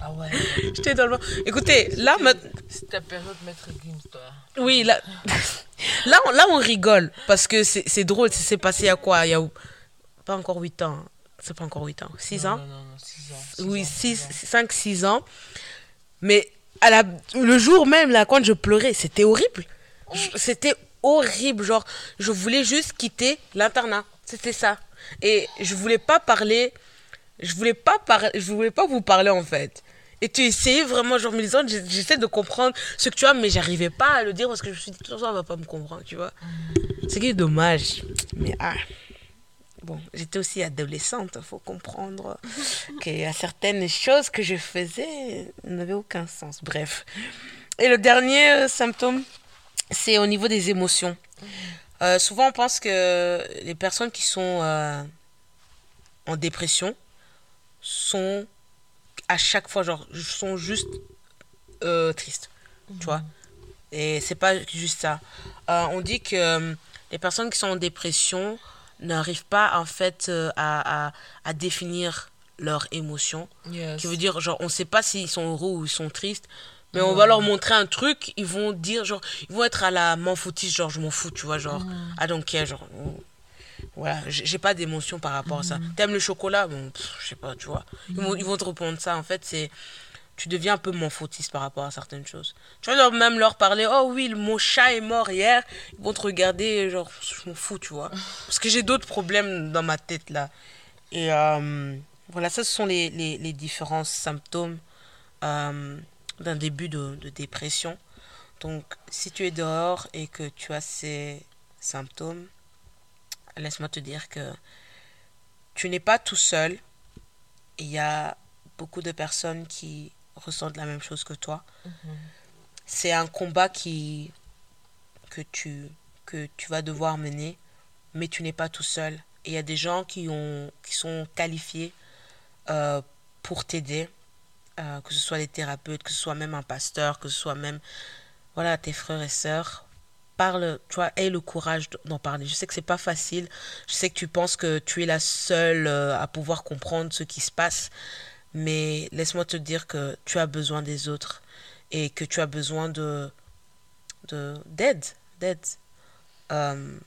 Ah ouais. J'étais dans le noir. Écoutez, là, ma- C'est ta période maître Gims, toi. oui, là, là, on, là, on rigole. Parce que c'est drôle. Ça s'est passé il y a quoi? Il y a pas encore 8 ans. C'est pas encore 8 ans. 6 ans? Non, non, non, 6 ans. six Oui, ans, six 6, ans. 5, 6 ans. Mais à la, le jour même, là, quand je pleurais, c'était horrible. Je- C'était horrible. Genre, je voulais juste quitter l'internat. C'était ça. Et je voulais pas parler. Je voulais pas parler. Je voulais pas vous parler, en fait. Et tu essayais vraiment, genre, me disant, j'essaie de comprendre ce que tu as, mais j'arrivais pas à le dire parce que je me suis dit, de toute façon, elle va pas me comprendre, tu vois. C'est qui est dommage. Mais ah. Bon, j'étais aussi adolescente, faut comprendre qu'il y a certaines choses que je faisais n'avaient aucun sens. Bref. Et le dernier euh, symptôme, c'est au niveau des émotions. Euh, souvent, on pense que les personnes qui sont euh, en dépression sont à chaque fois, genre, sont juste euh, tristes. Tu vois Et c'est pas juste ça. On dit que les personnes qui sont en dépression n'arrivent pas, en fait, à, à, à définir leurs émotions. Yes. Qui veut dire, genre, on sait pas s'ils sont heureux ou ils sont tristes. Mais on va leur montrer un truc, ils vont dire, genre, ils vont être à la m'en foutiste, genre, je m'en fous, tu vois, genre, I don't care, genre, mm, voilà, j'ai pas d'émotion par rapport à ça. T'aimes le chocolat? Bon, je sais pas, tu vois. Ils vont, ils vont te répondre ça, en fait, c'est, tu deviens un peu m'en foutiste par rapport à certaines choses. Tu vas leur, même leur parler, oh oui, mon chat est mort hier, ils vont te regarder, genre, je m'en fous, tu vois. Parce que j'ai d'autres problèmes dans ma tête, là. Et euh, voilà, ça, ce sont les, les, les différents symptômes euh, d'un début de, de dépression. Donc, si tu es dehors et que tu as ces symptômes, laisse-moi te dire que tu n'es pas tout seul. Il y a beaucoup de personnes qui ressentent la même chose que toi. C'est un combat qui, que, tu, que tu vas devoir mener, mais tu n'es pas tout seul. Et il y a des gens qui, ont, qui sont qualifiés euh, pour t'aider, euh, que ce soit les thérapeutes, que ce soit même un pasteur, que ce soit même voilà, tes frères et sœurs. Parle, tu vois, aie le courage d'en parler. Je sais que c'est pas facile. Je sais que tu penses que tu es la seule euh, à pouvoir comprendre ce qui se passe. Mais laisse-moi te dire que tu as besoin des autres et que tu as besoin de de- d'aide. D'aide. Euh,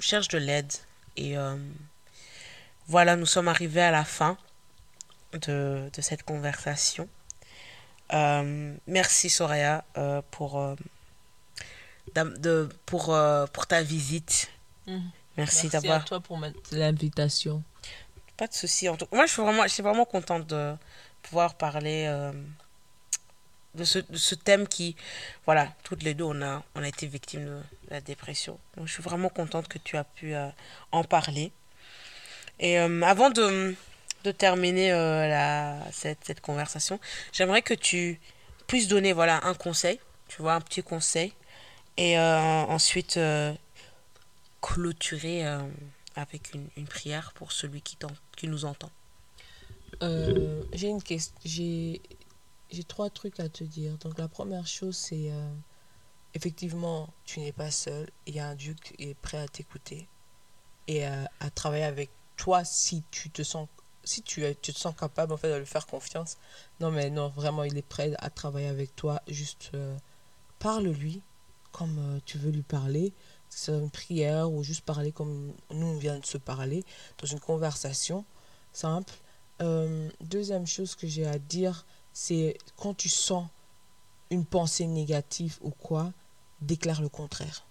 cherche de l'aide. Et voilà, nous sommes arrivés à la fin de, de cette conversation. Euh, merci Soraya euh, pour, euh, de, pour, pour ta visite. Mhm. Merci, Merci à d'avoir. toi pour l'invitation. Pas de souci. En tout... Moi, je suis vraiment, je suis vraiment contente de pouvoir parler de ce, de ce thème qui, voilà, toutes les deux, on a, on a été victimes de la dépression. Donc, je suis vraiment contente que tu as pu en parler. Et avant de, de terminer euh, la, cette, conversation, j'aimerais que tu puisses donner, voilà, un conseil, tu vois, un petit conseil. Et ensuite, clôturer avec une, prière pour celui qui, qui nous entend. j'ai une question. J'ai j'ai trois trucs à te dire. Donc la première chose, c'est euh, effectivement, tu n'es pas seul. Il y a un Dieu qui est prêt à t'écouter et à, travailler avec toi si tu te sens si tu, tu te sens capable en fait de lui faire confiance. Non mais non, vraiment, il est prêt à travailler avec toi. Juste euh, parle-lui comme euh, tu veux lui parler. C'est une prière ou juste parler comme nous on vient de se parler dans une conversation simple. deuxième chose que j'ai à dire, c'est quand tu sens une pensée négative ou quoi, déclare le contraire.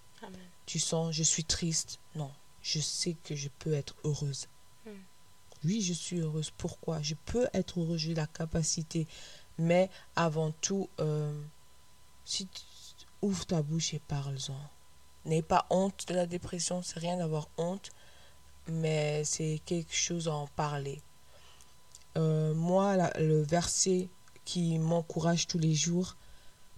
Tu sens, je suis triste. Non, je sais que je peux être heureuse. Oui, je suis heureuse. Pourquoi? Je peux être heureuse, j'ai la capacité. Mais avant tout, euh, si tu ouvres ta bouche et parle-en. N'aie pas honte de la dépression, c'est rien d'avoir honte, mais c'est quelque chose à en parler. Euh, moi, le verset qui m'encourage tous les jours,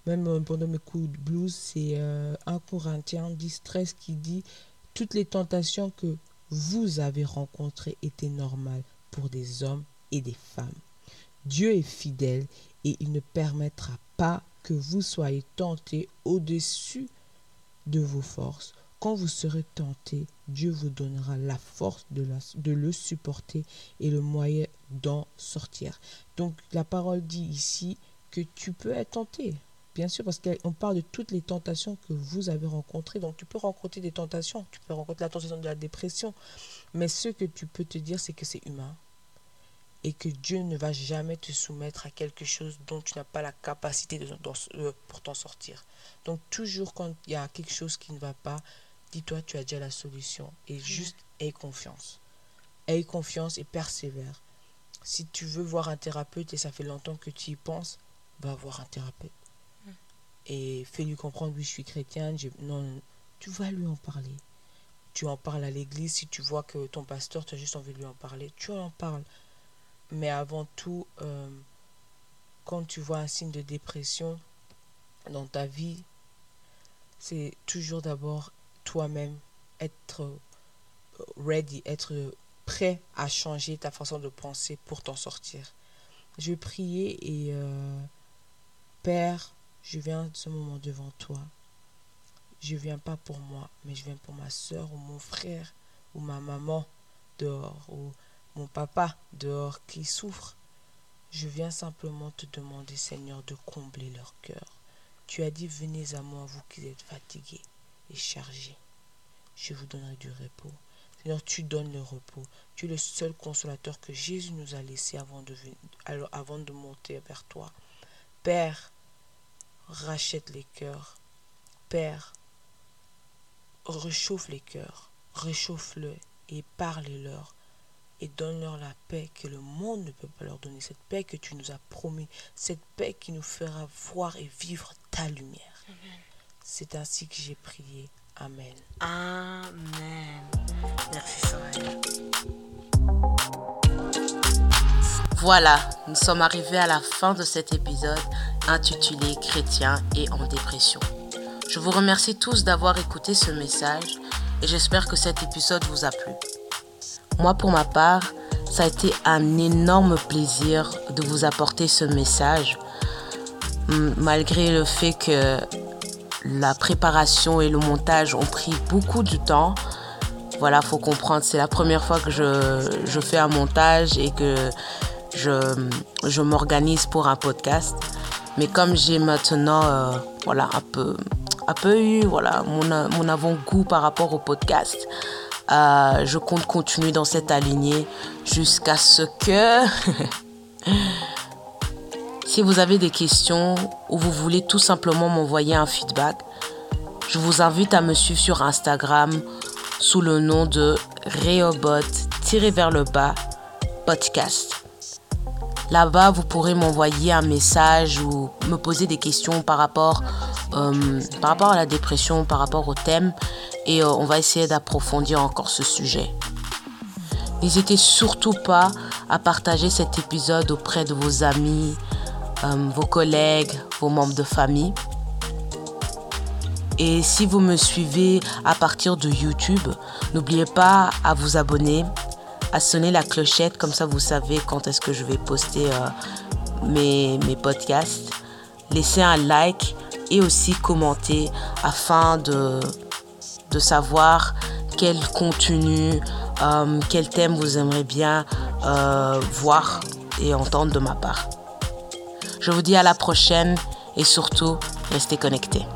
même euh, pendant mes coups de blues, c'est euh, un Corinthien 10, 13 qui dit Toutes les tentations que vous avez rencontrées étaient normales pour des hommes et des femmes. Dieu est fidèle et il ne permettra pas que vous soyez tentés au-dessus de vos forces. Quand vous serez tentés, Dieu vous donnera la force de, de le supporter et le moyen d'en sortir. Donc la parole dit ici que tu peux être tenté. Bien sûr, parce qu'on parle de toutes les tentations que vous avez rencontrées. Donc tu peux rencontrer des tentations. Tu peux rencontrer la tentation de la dépression. Mais ce que tu peux te dire, c'est que c'est humain. Et que Dieu ne va jamais te soumettre à quelque chose dont tu n'as pas la capacité de, euh, pour t'en sortir. Donc toujours quand il y a quelque chose qui ne va pas, dis-toi, tu as déjà la solution. Et juste aie confiance. Aie confiance et persévère. Si tu veux voir un thérapeute et ça fait longtemps que tu y penses, va voir un thérapeute. Et fais-lui comprendre, oui, je suis chrétienne. Non, tu vas lui en parler. Tu en parles à l'église. Si tu vois que ton pasteur, tu as juste envie de lui en parler, tu en parles. Mais avant tout, euh, quand tu vois un signe de dépression dans ta vie, c'est toujours d'abord toi-même être euh, ready, être prêt à changer ta façon de penser pour t'en sortir. Je vais prier et euh, Père, je viens de ce moment devant toi. Je viens pas pour moi, mais je viens pour ma soeur ou mon frère ou ma maman dehors ou mon papa dehors qui souffre. Je viens simplement te demander, Seigneur, de combler leur cœur. Tu as dit, venez à moi, vous qui êtes fatigués et chargé. Je vous donnerai du repos. Seigneur, tu donnes le repos. Tu es le seul consolateur que Jésus nous a laissé alors, avant de monter vers toi. Père, rachète les cœurs. Père, réchauffe les cœurs. Réchauffe-le et parle-leur. Et donne-leur la paix que le monde ne peut pas leur donner. Cette paix que tu nous as promis. Cette paix qui nous fera voir et vivre ta lumière. C'est ainsi que j'ai prié. Amen. Amen. Merci Soraya. Voilà, nous sommes arrivés à la fin de cet épisode intitulé Chrétien et en dépression. Je vous remercie tous d'avoir écouté ce message et j'espère que cet épisode vous a plu. Moi, pour ma part, ça a été un énorme plaisir de vous apporter ce message, malgré le fait que la préparation et le montage ont pris beaucoup de temps. Voilà, faut comprendre, c'est la première fois que je, fais un montage et que je, m'organise pour un podcast. Mais comme j'ai maintenant euh, voilà, un, peu, un peu eu voilà, mon, mon avant-goût par rapport au podcast, euh, je compte continuer dans cette alignée jusqu'à ce que Si vous avez des questions ou vous voulez tout simplement m'envoyer un feedback, je vous invite à me suivre sur Instagram sous le nom de Reobot-vers le bas podcast. Là-bas, vous pourrez m'envoyer un message ou me poser des questions par rapport, euh, à la dépression, par rapport au thème. Et euh, on va essayer d'approfondir encore ce sujet. N'hésitez surtout pas à partager cet épisode auprès de vos amis, euh, vos collègues, vos membres de famille. Et si vous me suivez à partir de YouTube, n'oubliez pas à vous abonner, à sonner la clochette, comme ça vous savez quand est-ce que je vais poster euh, mes, mes podcasts. Laissez un like et aussi commenter afin de, de savoir quel contenu, euh, quel thème vous aimeriez bien euh, voir et entendre de ma part. Je vous dis à la prochaine et surtout, restez connectés.